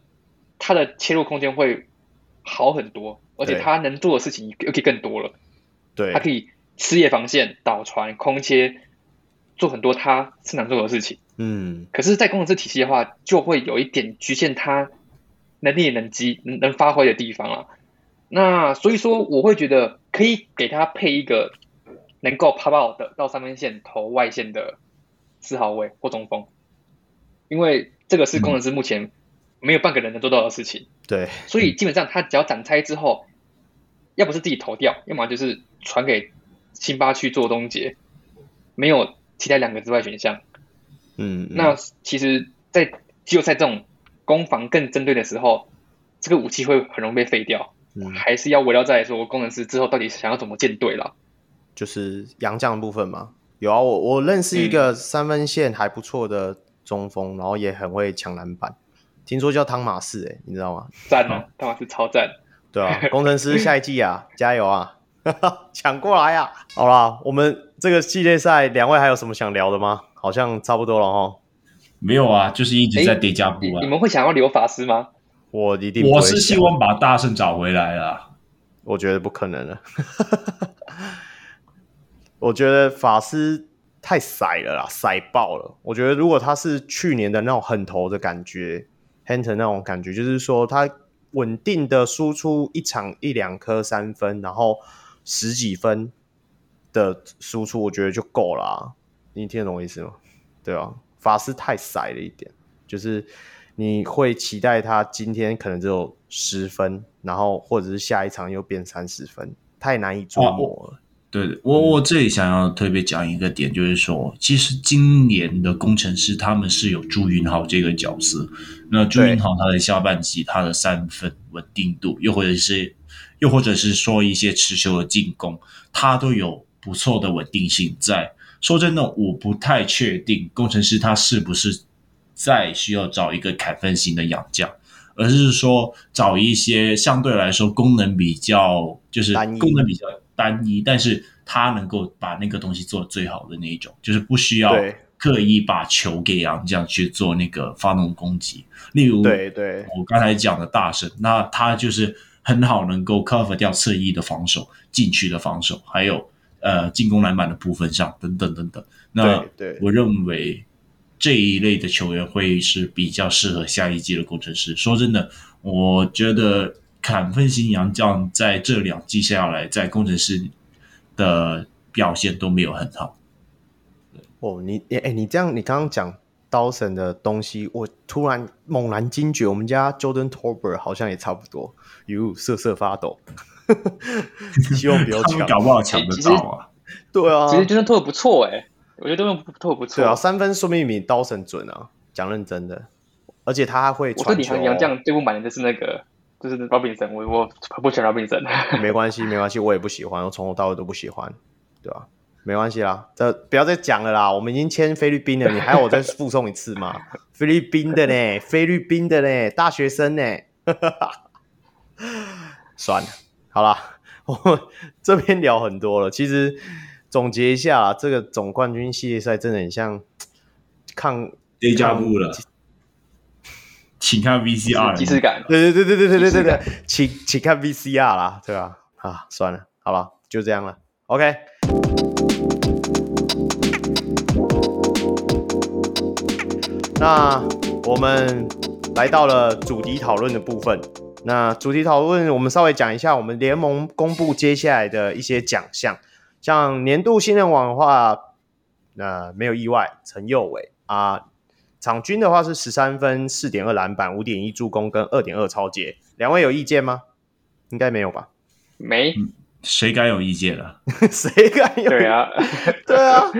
他的切入空间会好很多，而且他能做的事情又可以更多了。对，他可以吃野防线、倒传、空切，做很多他擅长做的事情。嗯，可是，在工程师体系的话，就会有一点局限他能力能机能能发挥的地方了。那所以说，我会觉得可以给他配一个能够 pop out 的到三分线投外线的四号位或中锋，因为这个是工程师目前没有半个人能做到的事情。对，所以基本上他只要展开之后，要不是自己投掉，要么就是传给辛巴去做终结，没有其他两个之外选项。嗯，那其实，在季后赛这种攻防更针对的时候，这个武器会很容易被废掉。嗯、还是要围绕在说工程师之后到底想要怎么建队了，就是洋将的部分嘛。有啊，我我认识一个三分线还不错的中锋，嗯、然后也很会抢篮板，听说叫汤马士，哎，你知道吗？赞哦，汤马士超赞。对啊，工程师下一季啊，加油啊，抢过来啊！好啦，我们这个系列赛，两位还有什么想聊的吗？好像差不多了哈。没有啊，就是一直在叠加补啊。你们会想要留法师吗？我一定，我是希望把大圣找回来啦。我觉得不可能了。我觉得法师太塞了啦，塞爆了。我觉得如果他是去年的那种狠头的感觉，Hunter 那种感觉，就是说他稳定的输出一场一两颗三分，然后十几分的输出，我觉得就够了啊。你听得懂我意思吗？对啊，法师太塞了一点，就是你会期待他今天可能只有十分，然后或者是下一场又变三十分，太难以捉摸了。对，我我这里想要特别讲一个点，就是说，其实今年的工程师他们是有朱云豪这个角色。那朱云豪他的下半季他的三分稳定度，又或者是又或者是说一些持球的进攻，他都有不错的稳定性在。说真的，我不太确定工程师他是不是再需要找一个砍分型的养将，而是说找一些相对来说功能比较就是功能比较。单一，但是他能够把那个东西做最好的那一种，就是不需要刻意把球给杨将去做那个发动攻击。例如，对对，我刚才讲的大神，那他就是很好能够 cover 掉侧翼的防守、禁区的防守，还有呃进攻篮板的部分上等等等等。那我认为这一类的球员会是比较适合下一季的工程师。说真的，我觉得。砍分型洋将在这两季下来，在工程师的表现都没有很好。哦，你哎、欸，你这样，你刚刚讲刀神的东西，我突然猛然惊觉，我们家 Jordan Torbert 好像也差不多，哟，瑟瑟发抖。希望不要 抢，搞不好抢得到啊。对啊，其实 Jordan Tolbert 不错哎，我觉得 Jordan Tolbert 不错。对啊，三分说明比刀神准啊，讲认真的，而且他还会传球。我对你洋将最不满的就是那个。就是 Robinson，我我不喜欢 Robinson。没关系，没关系，我也不喜欢，我从头到尾都不喜欢，对吧？没关系啦，这不要再讲了啦。我们已经签菲律宾了，你还要我再附送一次吗？菲律宾的呢，菲律宾的呢，大学生呢，算了，好了，我这边聊很多了。其实总结一下，这个总冠军系列赛真的很像抗 Deja vu 了。请看 VCR，即视感。对对对对对对对对，请请看 VCR 啦，对吧？啊，算了，好了，就这样了。OK。那我们来到了主题讨论的部分。那主题讨论，我们稍微讲一下，我们联盟公布接下来的一些奖项，像年度新人王的话，那没有意外，陈佑伟啊。场均的话是十三分、四点二篮板、五点一助攻跟二点二抄截，两位有意见吗？应该没有吧？没，谁敢有意见了？谁敢有？对啊，对啊，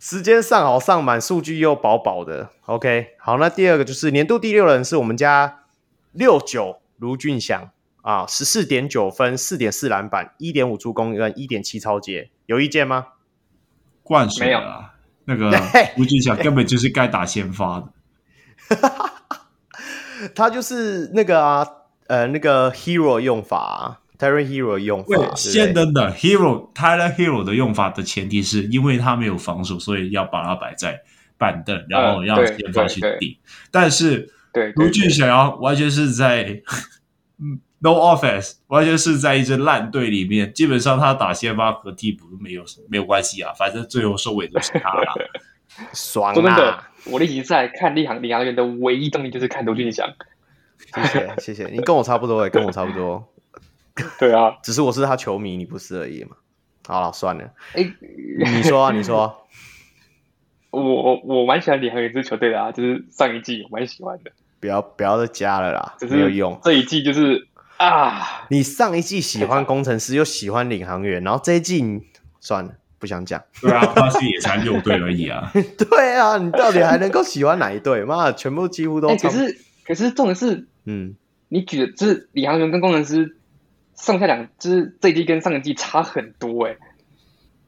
时间上好上满，数据又饱饱的。OK，好，那第二个就是年度第六人是我们家六九卢俊祥啊，十四点九分、四点四篮板、一点五助攻跟一点七抄截，有意见吗？灌水啊。那个 吴俊祥根本就是该打先发的，他就是那个啊，呃，那个 hero 用法啊，Tyler Hero 用法。先等等，hero Tyler Hero 的用法的前提是因为他没有防守，所以要把它摆在板凳，然后让先发去顶。但是，对卢俊祥完全是在。No offense，完全是在一支烂队里面，基本上他打先发和替补都没有没有关系啊，反正最后收尾都是他了。爽啊！真的，我一直在看立航领航员的唯一动力就是看卢俊祥。谢谢谢谢，你跟我差不多哎，跟我差不多。对啊，只是我是他球迷，你不是而已嘛。好了，算了。哎、欸，你说啊，你说啊。我我蛮喜欢领航员这支球队的啊，就是上一季我蛮喜欢的。不要不要再加了啦，就是、没有用。这一季就是。啊！你上一季喜欢工程师，又喜欢领航员，然后这一季算了，不想讲。对啊，巴西也才六队而已啊。对啊，你到底还能够喜欢哪一队？妈，全部几乎都、欸。可是可是重点是，嗯，你举的就是领航员跟工程师上下两，就是这一季跟上一季差很多哎、欸。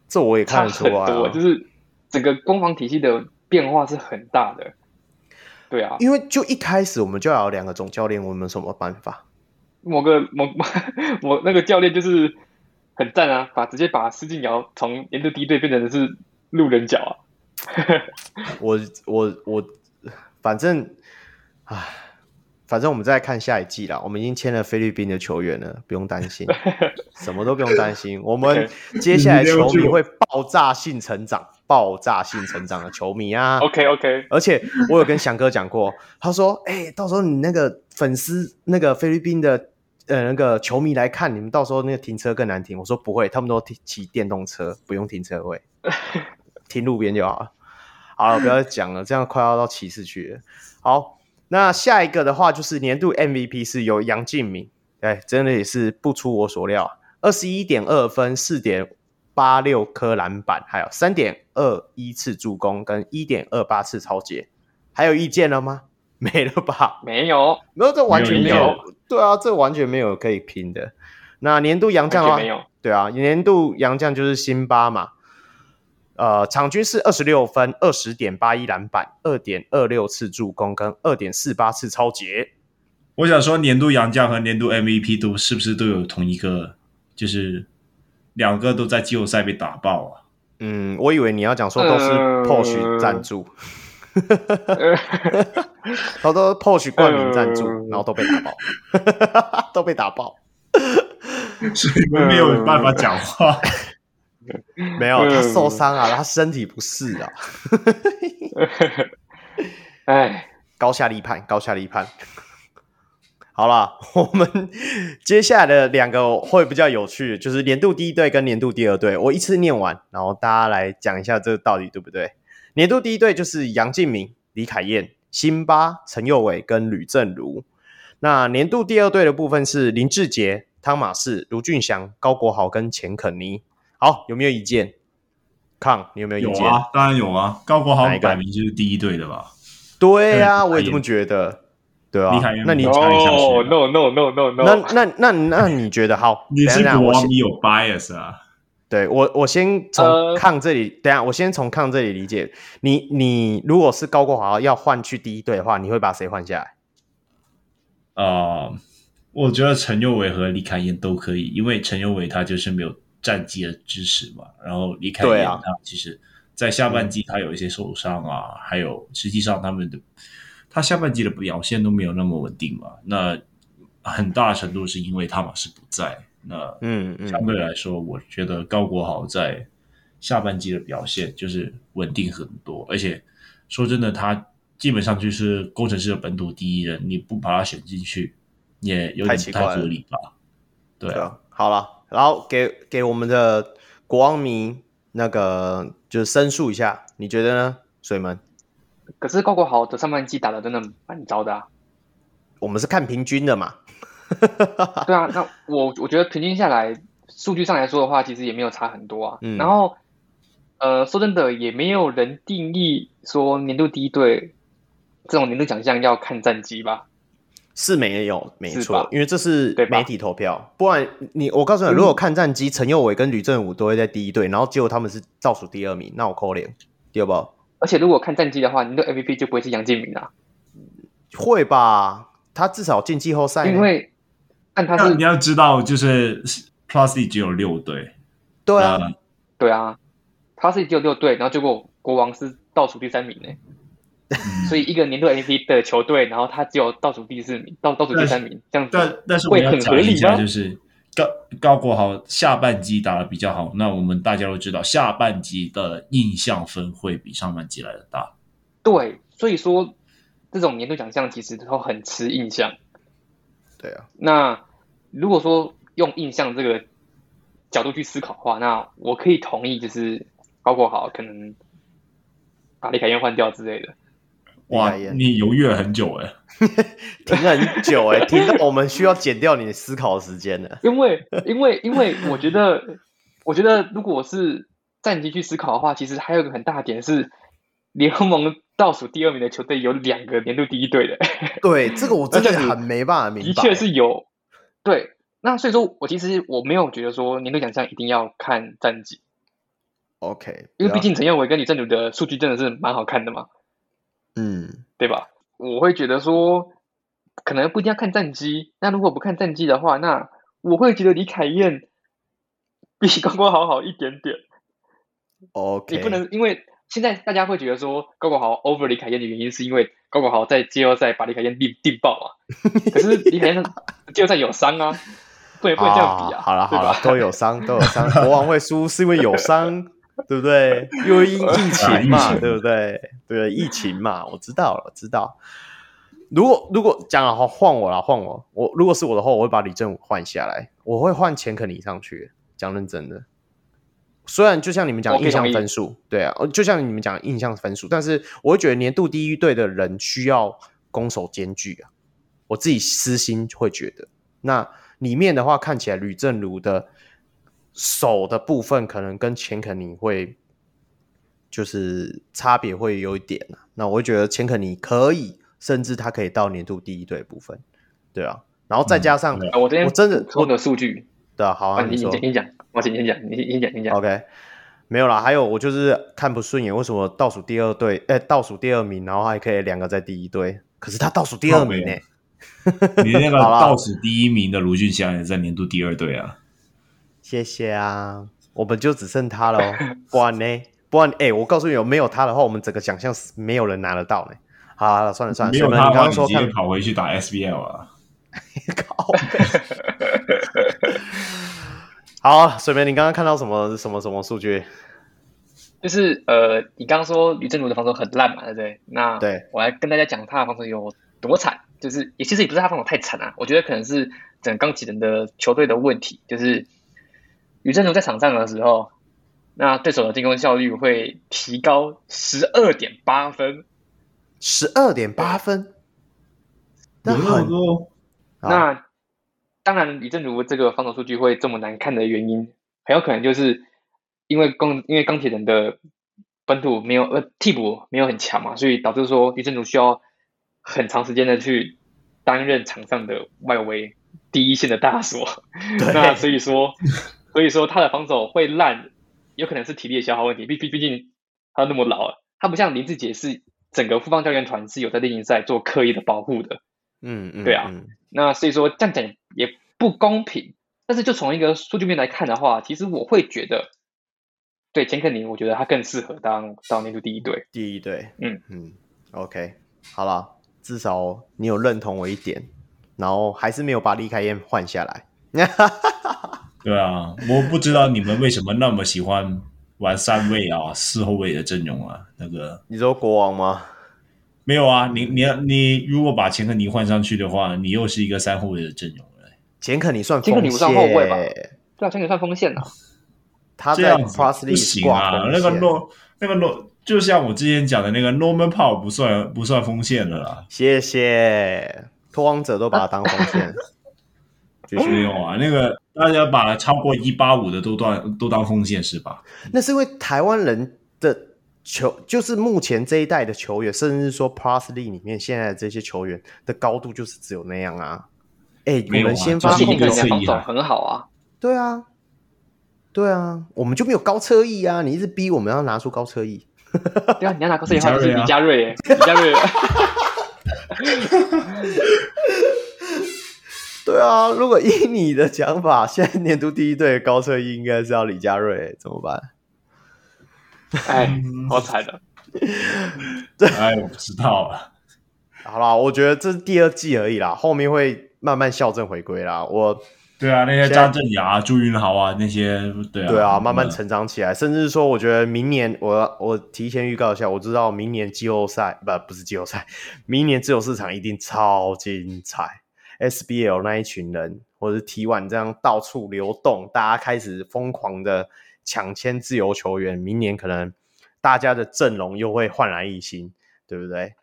这我也看得出来、啊，多就是整个攻防体系的变化是很大的。对啊，因为就一开始我们就要有两个总教练，我们有什么办法？某个某 某某那个教练就是很赞啊，把直接把施晋尧从年度第一队变成的是路人甲啊。我我我，反正，唉，反正我们再看下一季啦。我们已经签了菲律宾的球员了，不用担心，什么都不用担心。我们接下来球迷会爆炸性成长。爆炸性成长的球迷啊，OK OK，而且我有跟翔哥讲过，他说：“哎、欸，到时候你那个粉丝，那个菲律宾的呃那个球迷来看，你们到时候那个停车更难停。”我说：“不会，他们都骑电动车，不用停车位，停路边就好了。”好了，不要再讲了，这样快要到骑士去了。好，那下一个的话就是年度 MVP 是由杨敬敏，哎，真的也是不出我所料，二十一点二分，四点。八六颗篮板，还有三点二一次助攻，跟一点二八次超截，还有意见了吗？没了吧？没有，没有，这完全没有。没有对啊，这完全没有可以拼的。那年度洋将啊，没有。对啊，年度洋将就是辛巴嘛。呃，场均是二十六分，二十点八一篮板，二点二六次助攻，跟二点四八次超截。我想说，年度洋将和年度 MVP 都是不是都有同一个？就是。两个都在季后赛被打爆啊！嗯，我以为你要讲说都是 Porsche 赞助，呃、好多 Porsche 冠名赞助，呃、然后都被打爆，都被打爆，所以我没有办法讲话。没有，他受伤啊，他身体不适啊。哎，高下立判，高下立判。好了，我们接下来的两个会比较有趣，就是年度第一队跟年度第二队。我一次念完，然后大家来讲一下这个到底对不对？年度第一队就是杨敬敏、李凯燕、辛巴、陈佑伟跟吕正如。那年度第二队的部分是林志杰、汤马士、卢俊祥、高国豪跟钱肯尼。好，有没有意见？康，你有没有意见？有啊，当然有啊。高国豪摆明就是第一队的吧？对、啊，我也这么觉得。对啊，那你哦，no no no no no，那那那那你觉得好？你是国王，你有 bias 啊？对我，我先从抗这里，等下我先从抗这里理解你。你如果是高国华要换去第一队的话，你会把谁换下来？呃，我觉得陈佑伟和李凯燕都可以，因为陈佑伟他就是没有战绩的支持嘛。然后李凯燕他其实，在下半季他有一些受伤啊，还有实际上他们的。他下半季的表现都没有那么稳定嘛？那很大程度是因为他马是不在。那嗯，相对来说，我觉得高国豪在下半季的表现就是稳定很多。而且说真的，他基本上就是工程师的本土第一人，你不把他选进去，也有点不太合理吧？对啊，对啊，好了，然后给给我们的国王迷那个就是申诉一下，你觉得呢，水门？可是高国豪的上半季打的真的蛮糟的啊！我们是看平均的嘛？对啊，那我我觉得平均下来，数据上来说的话，其实也没有差很多啊。嗯、然后，呃，说真的，也没有人定义说年度第一队这种年度奖项要看战绩吧？是没有，没错，因为这是媒体投票。不然你，我告诉你，如果看战绩，陈佑伟跟吕振武都会在第一队，然后结果他们是倒数第二名，那我扣脸，对不？而且如果看战绩的话，你的 MVP 就不会是杨敬明啊？会吧？他至少进季后赛。因为按他是你要知道，就是 Plus D 只有六队。对啊，对啊，Plus D 只有六队，然后结果国王是倒数第三名呢。所以一个年度 MVP 的球队，然后他只有倒数第四名，倒倒数第三名，这样子但但是会很合理啊？就是。高高国豪下半季打的比较好，那我们大家都知道，下半季的印象分会比上半季来的大。对，所以说这种年度奖项其实都很吃印象。对啊，那如果说用印象这个角度去思考的话，那我可以同意，就是包括好可能把李凯燕换掉之类的。哇，你犹豫了很久哎，停了很久哎，停到我们需要减掉你的思考的时间了。因为，因为，因为我觉得，我觉得如果是战绩去思考的话，其实还有一个很大的点是，联盟倒数第二名的球队有两个年度第一队的。对，这个我真的很没办法明白。的确是有，对，那所以说我其实我没有觉得说年度奖项一定要看战绩。OK，因为毕竟陈耀伟跟李正儒的数据真的是蛮好看的嘛。嗯，对吧？我会觉得说，可能不一定要看战绩。那如果不看战绩的话，那我会觉得李凯燕比高光好好一点点。OK，你不能因为现在大家会觉得说高国豪 over 李凯燕的原因，是因为高国豪在季后赛把李凯燕定定爆嘛？可是李凯燕季后赛有伤啊，不能不能这样比啊。好了好了，都有伤 都有伤，国王会输是因为有伤，对不对？因为疫疫情嘛，对不对？对，疫情嘛，我知道了，我知道。如果如果讲了换我了，换我，我如果是我的话，我会把李正武换下来，我会换钱可尼上去。讲认真的。虽然就像你们讲印象分数，对啊，就像你们讲印象分数，但是我会觉得年度第一队的人需要攻守兼具啊。我自己私心会觉得，那里面的话看起来吕正如的手的部分可能跟钱肯尼会就是差别会有一点啊。那我会觉得钱肯尼可以，甚至他可以到年度第一队部分，对啊。然后再加上、嗯、我这边我真的问的数据，对啊，好啊，你说，你讲。我请你先讲，你先讲，你讲。OK，没有啦。还有，我就是看不顺眼，为什么倒数第二队，哎、欸，倒数第二名，然后还可以两个在第一队，可是他倒数第二名呢、欸？你那个 倒数第一名的卢俊祥也在年度第二队啊。谢谢啊，我们就只剩他了。不然呢？不然，哎、欸，我告诉你，有没有他的话，我们整个奖项是没有人拿得到呢。好了，算了算了，没有他的话，你直接跑回去打 SBL 啊。靠 好，水梅，你刚刚看到什么什么什么数据？就是呃，你刚刚说吕正如的防守很烂嘛，对不对？那对，我来跟大家讲他的防守有多惨。就是也其实也不是他防守太惨啊，我觉得可能是整个钢铁人的球队的问题。就是吕正如在场上的时候，那对手的进攻效率会提高十二点八分，十二点八分，那很多。那当然，李正如这个防守数据会这么难看的原因，很有可能就是因为钢因为钢铁人的本土没有呃替补没有很强嘛，所以导致说李正如需要很长时间的去担任场上的外围第一线的大锁。那所以说，所以说他的防守会烂，有可能是体力的消耗问题。毕毕毕竟他那么老了，他不像林志杰是整个富邦教练团是有在例行赛做刻意的保护的。嗯嗯，对啊。那所以说这样讲也不公平，但是就从一个数据面来看的话，其实我会觉得，对钱可尼，我觉得他更适合当当年度第一队。第一队，嗯嗯，OK，好了，至少你有认同我一点，然后还是没有把李凯燕换下来。对啊，我不知道你们为什么那么喜欢玩三位啊、四后卫的阵容啊？那个你说国王吗？没有啊，你你你如果把钱克尼换上去的话，你又是一个三后卫的阵容了。钱克尼算钱克尼不算后卫吧？对啊，钱克尼算锋线啊。他这样子不行啊，那个诺那个诺，就像我之前讲的那个 Norman Powell 不算不算锋线了啦。谢谢，拓荒者都把他当锋线。就 是没有啊，那个大家把超过一八五的都当都当锋线是吧？那是因为台湾人的。球就是目前这一代的球员，甚至说 Plus League 里面现在的这些球员的高度就是只有那样啊。哎、欸，我们先发后面防守很好啊。对啊，对啊，我们就没有高车翼啊！你一直逼我们要拿出高车翼。对啊，你要拿高车翼的话就是李佳瑞，李佳瑞。对啊，如果依你的讲法，现在年度第一队高车翼应该是要李佳瑞，怎么办？哎，好惨的。对，哎，我不知道了。好啦，我觉得这是第二季而已啦，后面会慢慢校正回归啦。我，对啊，那些张镇雅、朱云豪啊，那些，对啊，对啊，慢慢成长起来。甚至说，我觉得明年，我我提前预告一下，我知道明年季后赛不不是季后赛，明年自由市场一定超精彩。SBL 那一群人，或者是 T1 这样到处流动，大家开始疯狂的。抢签自由球员，明年可能大家的阵容又会焕然一新，对不对？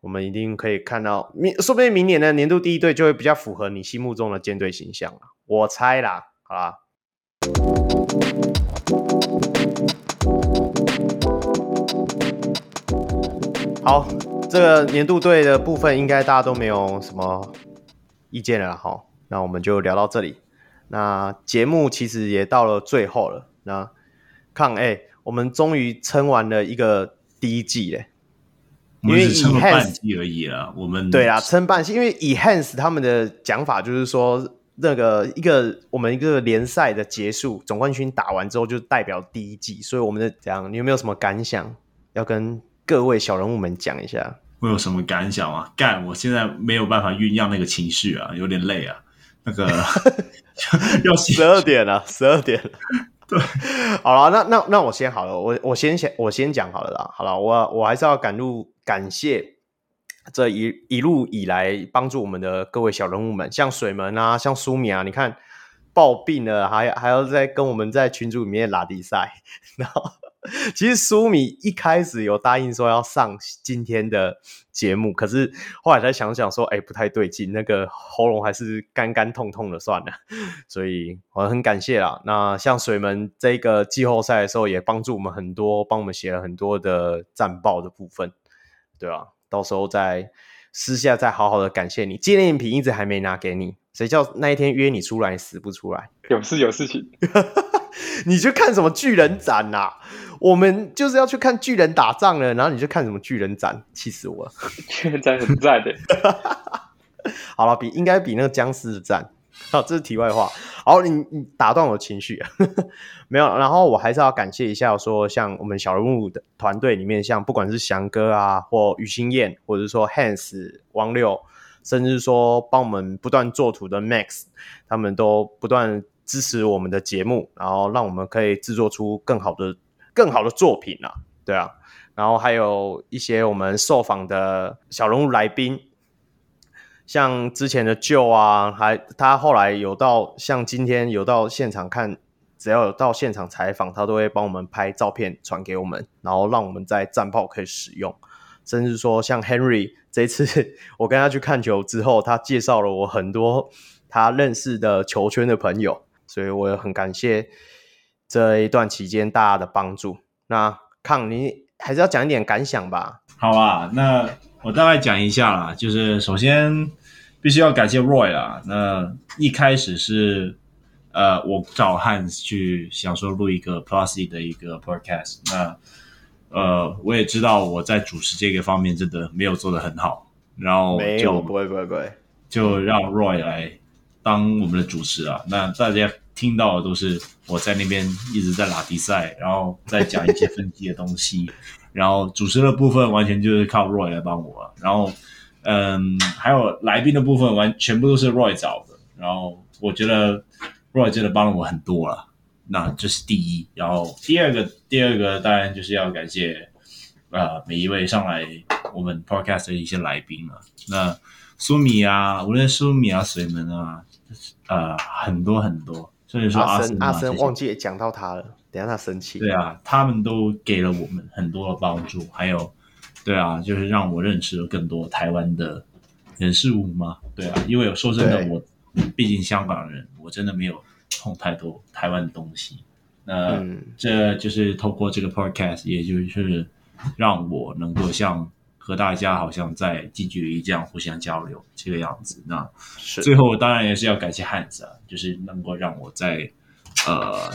我们一定可以看到明，说不定明年的年度第一队就会比较符合你心目中的舰队形象了。我猜啦，好啦。好，这个年度队的部分应该大家都没有什么意见了哈。那我们就聊到这里。那节目其实也到了最后了。那看，哎、欸，我们终于撑完了一个第一季嘞。因为以撑了半季而已啊。我们对啊，撑半季，因为以 Hans 他们的讲法就是说，那个一个我们一个联赛的结束，总冠军打完之后就代表第一季，所以我们的这样，你有没有什么感想要跟各位小人物们讲一下？会有什么感想啊？干，我现在没有办法酝酿那个情绪啊，有点累啊。那个 要十二点了，十二点了。对，好了，那那那我先好了，我我先先我先讲好了啦。好了，我我还是要感入感谢这一一路以来帮助我们的各位小人物们，像水门啊，像苏米啊，你看抱病了，还还要再跟我们在群组里面拉比赛，然后。其实苏米一开始有答应说要上今天的节目，可是后来再想想说，哎，不太对劲，那个喉咙还是干干痛痛的，算了。所以我很感谢啦。那像水门这个季后赛的时候，也帮助我们很多，帮我们写了很多的战报的部分，对啊？到时候再私下再好好的感谢你。纪念品一直还没拿给你，谁叫那一天约你出来死不出来？有事有事情，你去看什么巨人展呐、啊？我们就是要去看巨人打仗了，然后你就看什么巨人斩，气死我了！巨人斩很赞的，好了，比应该比那个僵尸的赞。好，这是题外话。好，你你打断我情绪，没有。然后我还是要感谢一下，说像我们小人物的团队里面，像不管是翔哥啊，或于心燕，或者是说 Hans 王六，甚至说帮我们不断做图的 Max，他们都不断支持我们的节目，然后让我们可以制作出更好的。更好的作品啊，对啊，然后还有一些我们受访的小人物来宾，像之前的旧啊，还他后来有到，像今天有到现场看，只要有到现场采访，他都会帮我们拍照片传给我们，然后让我们在战报可以使用，甚至说像 Henry 这次 我跟他去看球之后，他介绍了我很多他认识的球圈的朋友，所以我也很感谢。这一段期间大家的帮助，那康你还是要讲一点感想吧。好啊，那我大概讲一下啦，就是首先必须要感谢 Roy 啦。那一开始是呃，我找 Hans 去想说录一个 Plus 的一个 Podcast，那呃，我也知道我在主持这个方面真的没有做得很好，然后就没有，不会不会不会，就让 Roy 来当我们的主持啊。那大家。听到的都是我在那边一直在拉比赛，然后再讲一些分析的东西，然后主持的部分完全就是靠 Roy 来帮我，然后嗯，还有来宾的部分完全部都是 Roy 找的，然后我觉得 Roy 真的帮了我很多了，那这是第一，然后第二个，第二个当然就是要感谢、呃、每一位上来我们 Podcast 的一些来宾了，那苏米啊，无论苏米啊、水门啊，呃，很多很多。所以说阿森，阿森忘记讲到他了，等下他生气。对啊，他们都给了我们很多的帮助，还有，对啊，就是让我认识了更多台湾的人事物嘛。对啊，因为说真的，我毕竟香港人，我真的没有碰太多台湾的东西。那、嗯、这就是透过这个 podcast，也就是让我能够像。和大家好像在近距离这样互相交流这个样子，那最后当然也是要感谢汉子啊，就是能够让我在呃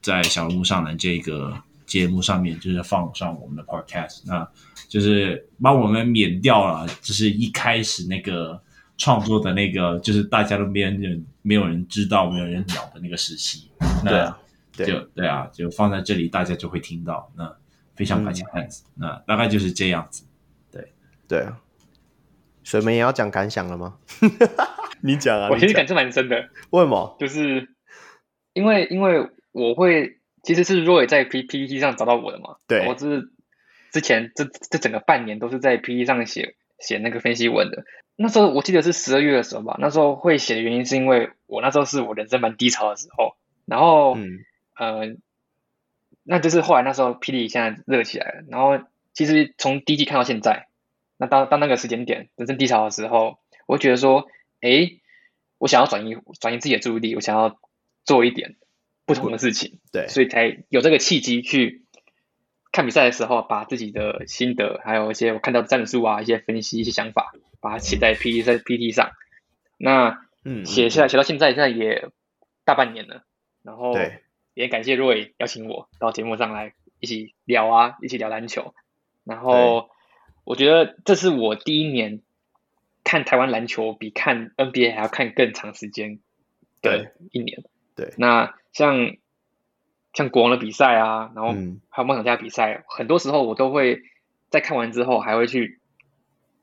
在小人物上的这个节目上面，就是放上我们的 podcast，那就是帮我们免掉了，就是一开始那个创作的那个，就是大家都没人没有人知道，没有人鸟的那个时期，那就对，就，对啊，就放在这里，大家就会听到。那非常感谢汉子，嗯，那大概就是这样子。对啊，水门也要讲感想了吗？你讲啊！我其实感触蛮深的。为什么？就是因为因为我会其实是 Roy 在 P P T 上找到我的嘛。对。我是之前这这整个半年都是在 P T 上写写那个分析文的。那时候我记得是十二月的时候吧。那时候会写的原因是因为我那时候是我人生蛮低潮的时候。然后嗯呃，那就是后来那时候霹雳现在热起来了。然后其实从第一季看到现在。那当当那个时间点人生低潮的时候，我会觉得说，哎，我想要转移转移自己的注意力，我想要做一点不同的事情，对，所以才有这个契机去看比赛的时候，把自己的心得，还有一些我看到的战术啊，一些分析，一些想法，把它写在 P T 在 P T 上。那嗯，写下来写到现在，现在也大半年了，然后也感谢 Roy 邀请我到节目上来一起聊啊，一起聊篮球，然后。我觉得这是我第一年看台湾篮球比看 NBA 还要看更长时间的一年。对，对那像像国王的比赛啊，然后还有梦想家比赛，嗯、很多时候我都会在看完之后还会去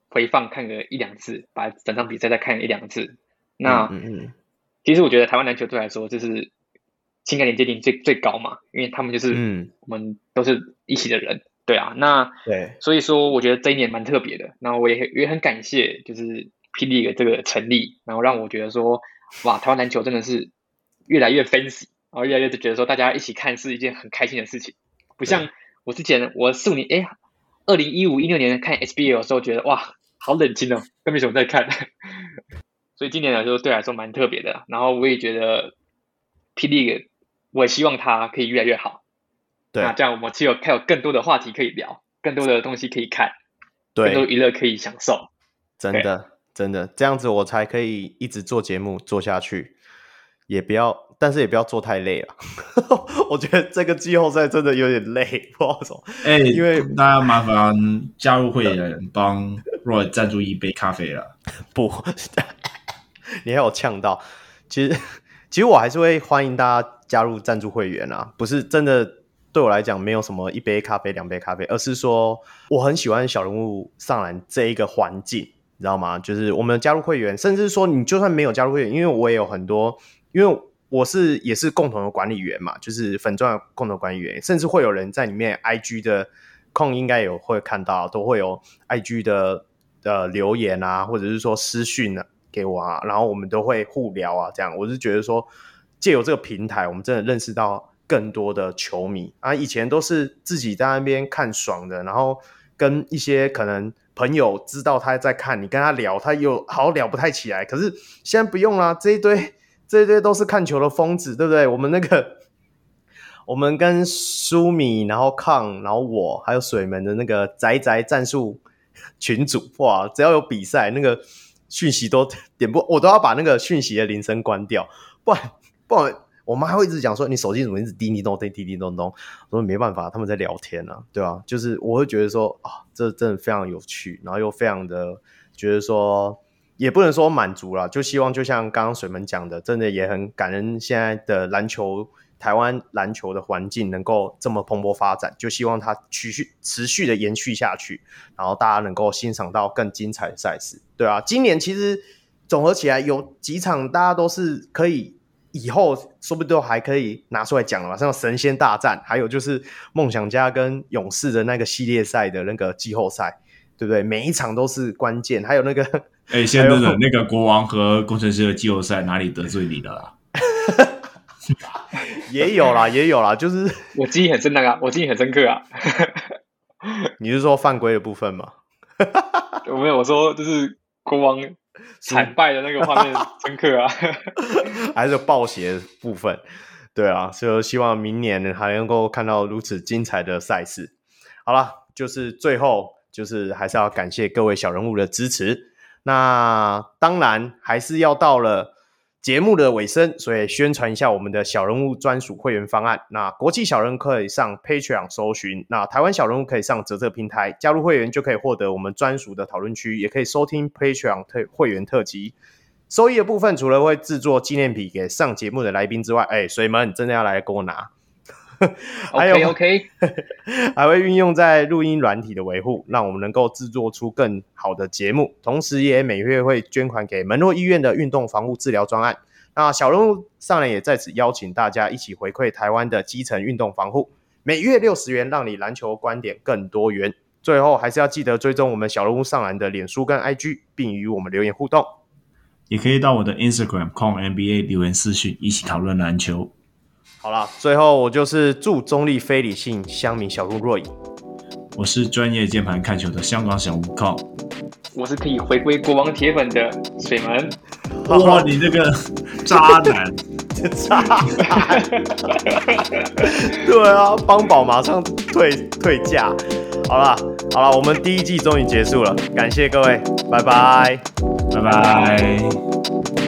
回放看个一两次，把整场比赛再看一两次。那嗯嗯，其实我觉得台湾篮球队来说，就是情感连接点最最高嘛，因为他们就是嗯我们都是一起的人。嗯对啊，那对，所以说我觉得这一年蛮特别的。那我也也很感谢，就是霹雳的这个成立，然后让我觉得说，哇，台湾篮球真的是越来越 fancy，然后越来越觉得说大家一起看是一件很开心的事情，不像我之前我四五年，哎，二零一五一六年看 SBL 的时候，觉得哇，好冷清哦，都没什么在看。所以今年来说，对来说蛮特别的。然后我也觉得霹雳，我也希望它可以越来越好。对，那这样我们就有还有更多的话题可以聊，更多的东西可以看，对，更多娱乐可以享受。真的，真的，这样子我才可以一直做节目做下去，也不要，但是也不要做太累了。我觉得这个季后赛真的有点累，不好说。哎，因为大家麻烦加入会员，帮 Roy 赞助一杯咖啡了。不，你还有呛到。其实，其实我还是会欢迎大家加入赞助会员啊，不是真的。对我来讲，没有什么一杯咖啡、两杯咖啡，而是说我很喜欢小人物上篮这一个环境，你知道吗？就是我们加入会员，甚至说你就算没有加入会员，因为我也有很多，因为我是也是共同的管理员嘛，就是粉钻共同管理员，甚至会有人在里面 IG 的控应该有会看到，都会有 IG 的的留言啊，或者是说私讯啊给我啊，然后我们都会互聊啊，这样我是觉得说借由这个平台，我们真的认识到。更多的球迷啊，以前都是自己在那边看爽的，然后跟一些可能朋友知道他在看，你跟他聊，他又好聊不太起来。可是现在不用啦，这一堆这一堆都是看球的疯子，对不对？我们那个，我们跟舒米，然后康，然后我还有水门的那个宅宅战术群组，哇，只要有比赛，那个讯息都点播，我都要把那个讯息的铃声关掉，不然不然。我妈还会一直讲说，你手机怎么一直叮叮咚咚、叮叮咚咚？我说没办法，他们在聊天呢、啊，对吧、啊？就是我会觉得说啊，这真的非常有趣，然后又非常的觉得说，也不能说满足了，就希望就像刚刚水门讲的，真的也很感恩现在的篮球，台湾篮球的环境能够这么蓬勃发展，就希望它持续持续的延续下去，然后大家能够欣赏到更精彩的赛事，对啊，今年其实总合起来有几场大家都是可以。以后说不定都还可以拿出来讲了嘛，像神仙大战，还有就是梦想家跟勇士的那个系列赛的那个季后赛，对不对？每一场都是关键。还有那个，哎、欸，现在的那个国王和工程师的季后赛哪里得罪你的啦？也有啦，也有啦，就是我记忆很深那个，我记忆很深刻啊。你是说犯规的部分吗？我没有，我说就是国王。惨败的那个画面 深刻啊，还是暴血部分，对啊，所以希望明年还能够看到如此精彩的赛事。好了，就是最后就是还是要感谢各位小人物的支持，那当然还是要到了。节目的尾声，所以宣传一下我们的小人物专属会员方案。那国际小人可以上 Patreon 搜寻，那台湾小人物可以上泽泽平台加入会员，就可以获得我们专属的讨论区，也可以收听 Patreon 特会员特辑。收益的部分，除了会制作纪念品给上节目的来宾之外，哎，水门真的要来给我拿。还有 OK 还会运用在录音软体的维护，让我们能够制作出更好的节目。同时，也每月会捐款给门诺医院的运动防护治疗专案。那小人物上篮也在此邀请大家一起回馈台湾的基层运动防护，每月六十元，让你篮球观点更多元。最后，还是要记得追踪我们小人物上篮的脸书跟 IG，并与我们留言互动。也可以到我的 Instagram com NBA 留言私讯，一起讨论篮球。好了，最后我就是祝中立非理性乡民小鹿若影。我是专业键盘看球的香港小吴靠。我是可以回归国王铁粉的水门。哇，你这个渣男，渣男。对啊，邦宝马上退退价。好了好了，我们第一季终于结束了，感谢各位，拜拜，拜拜。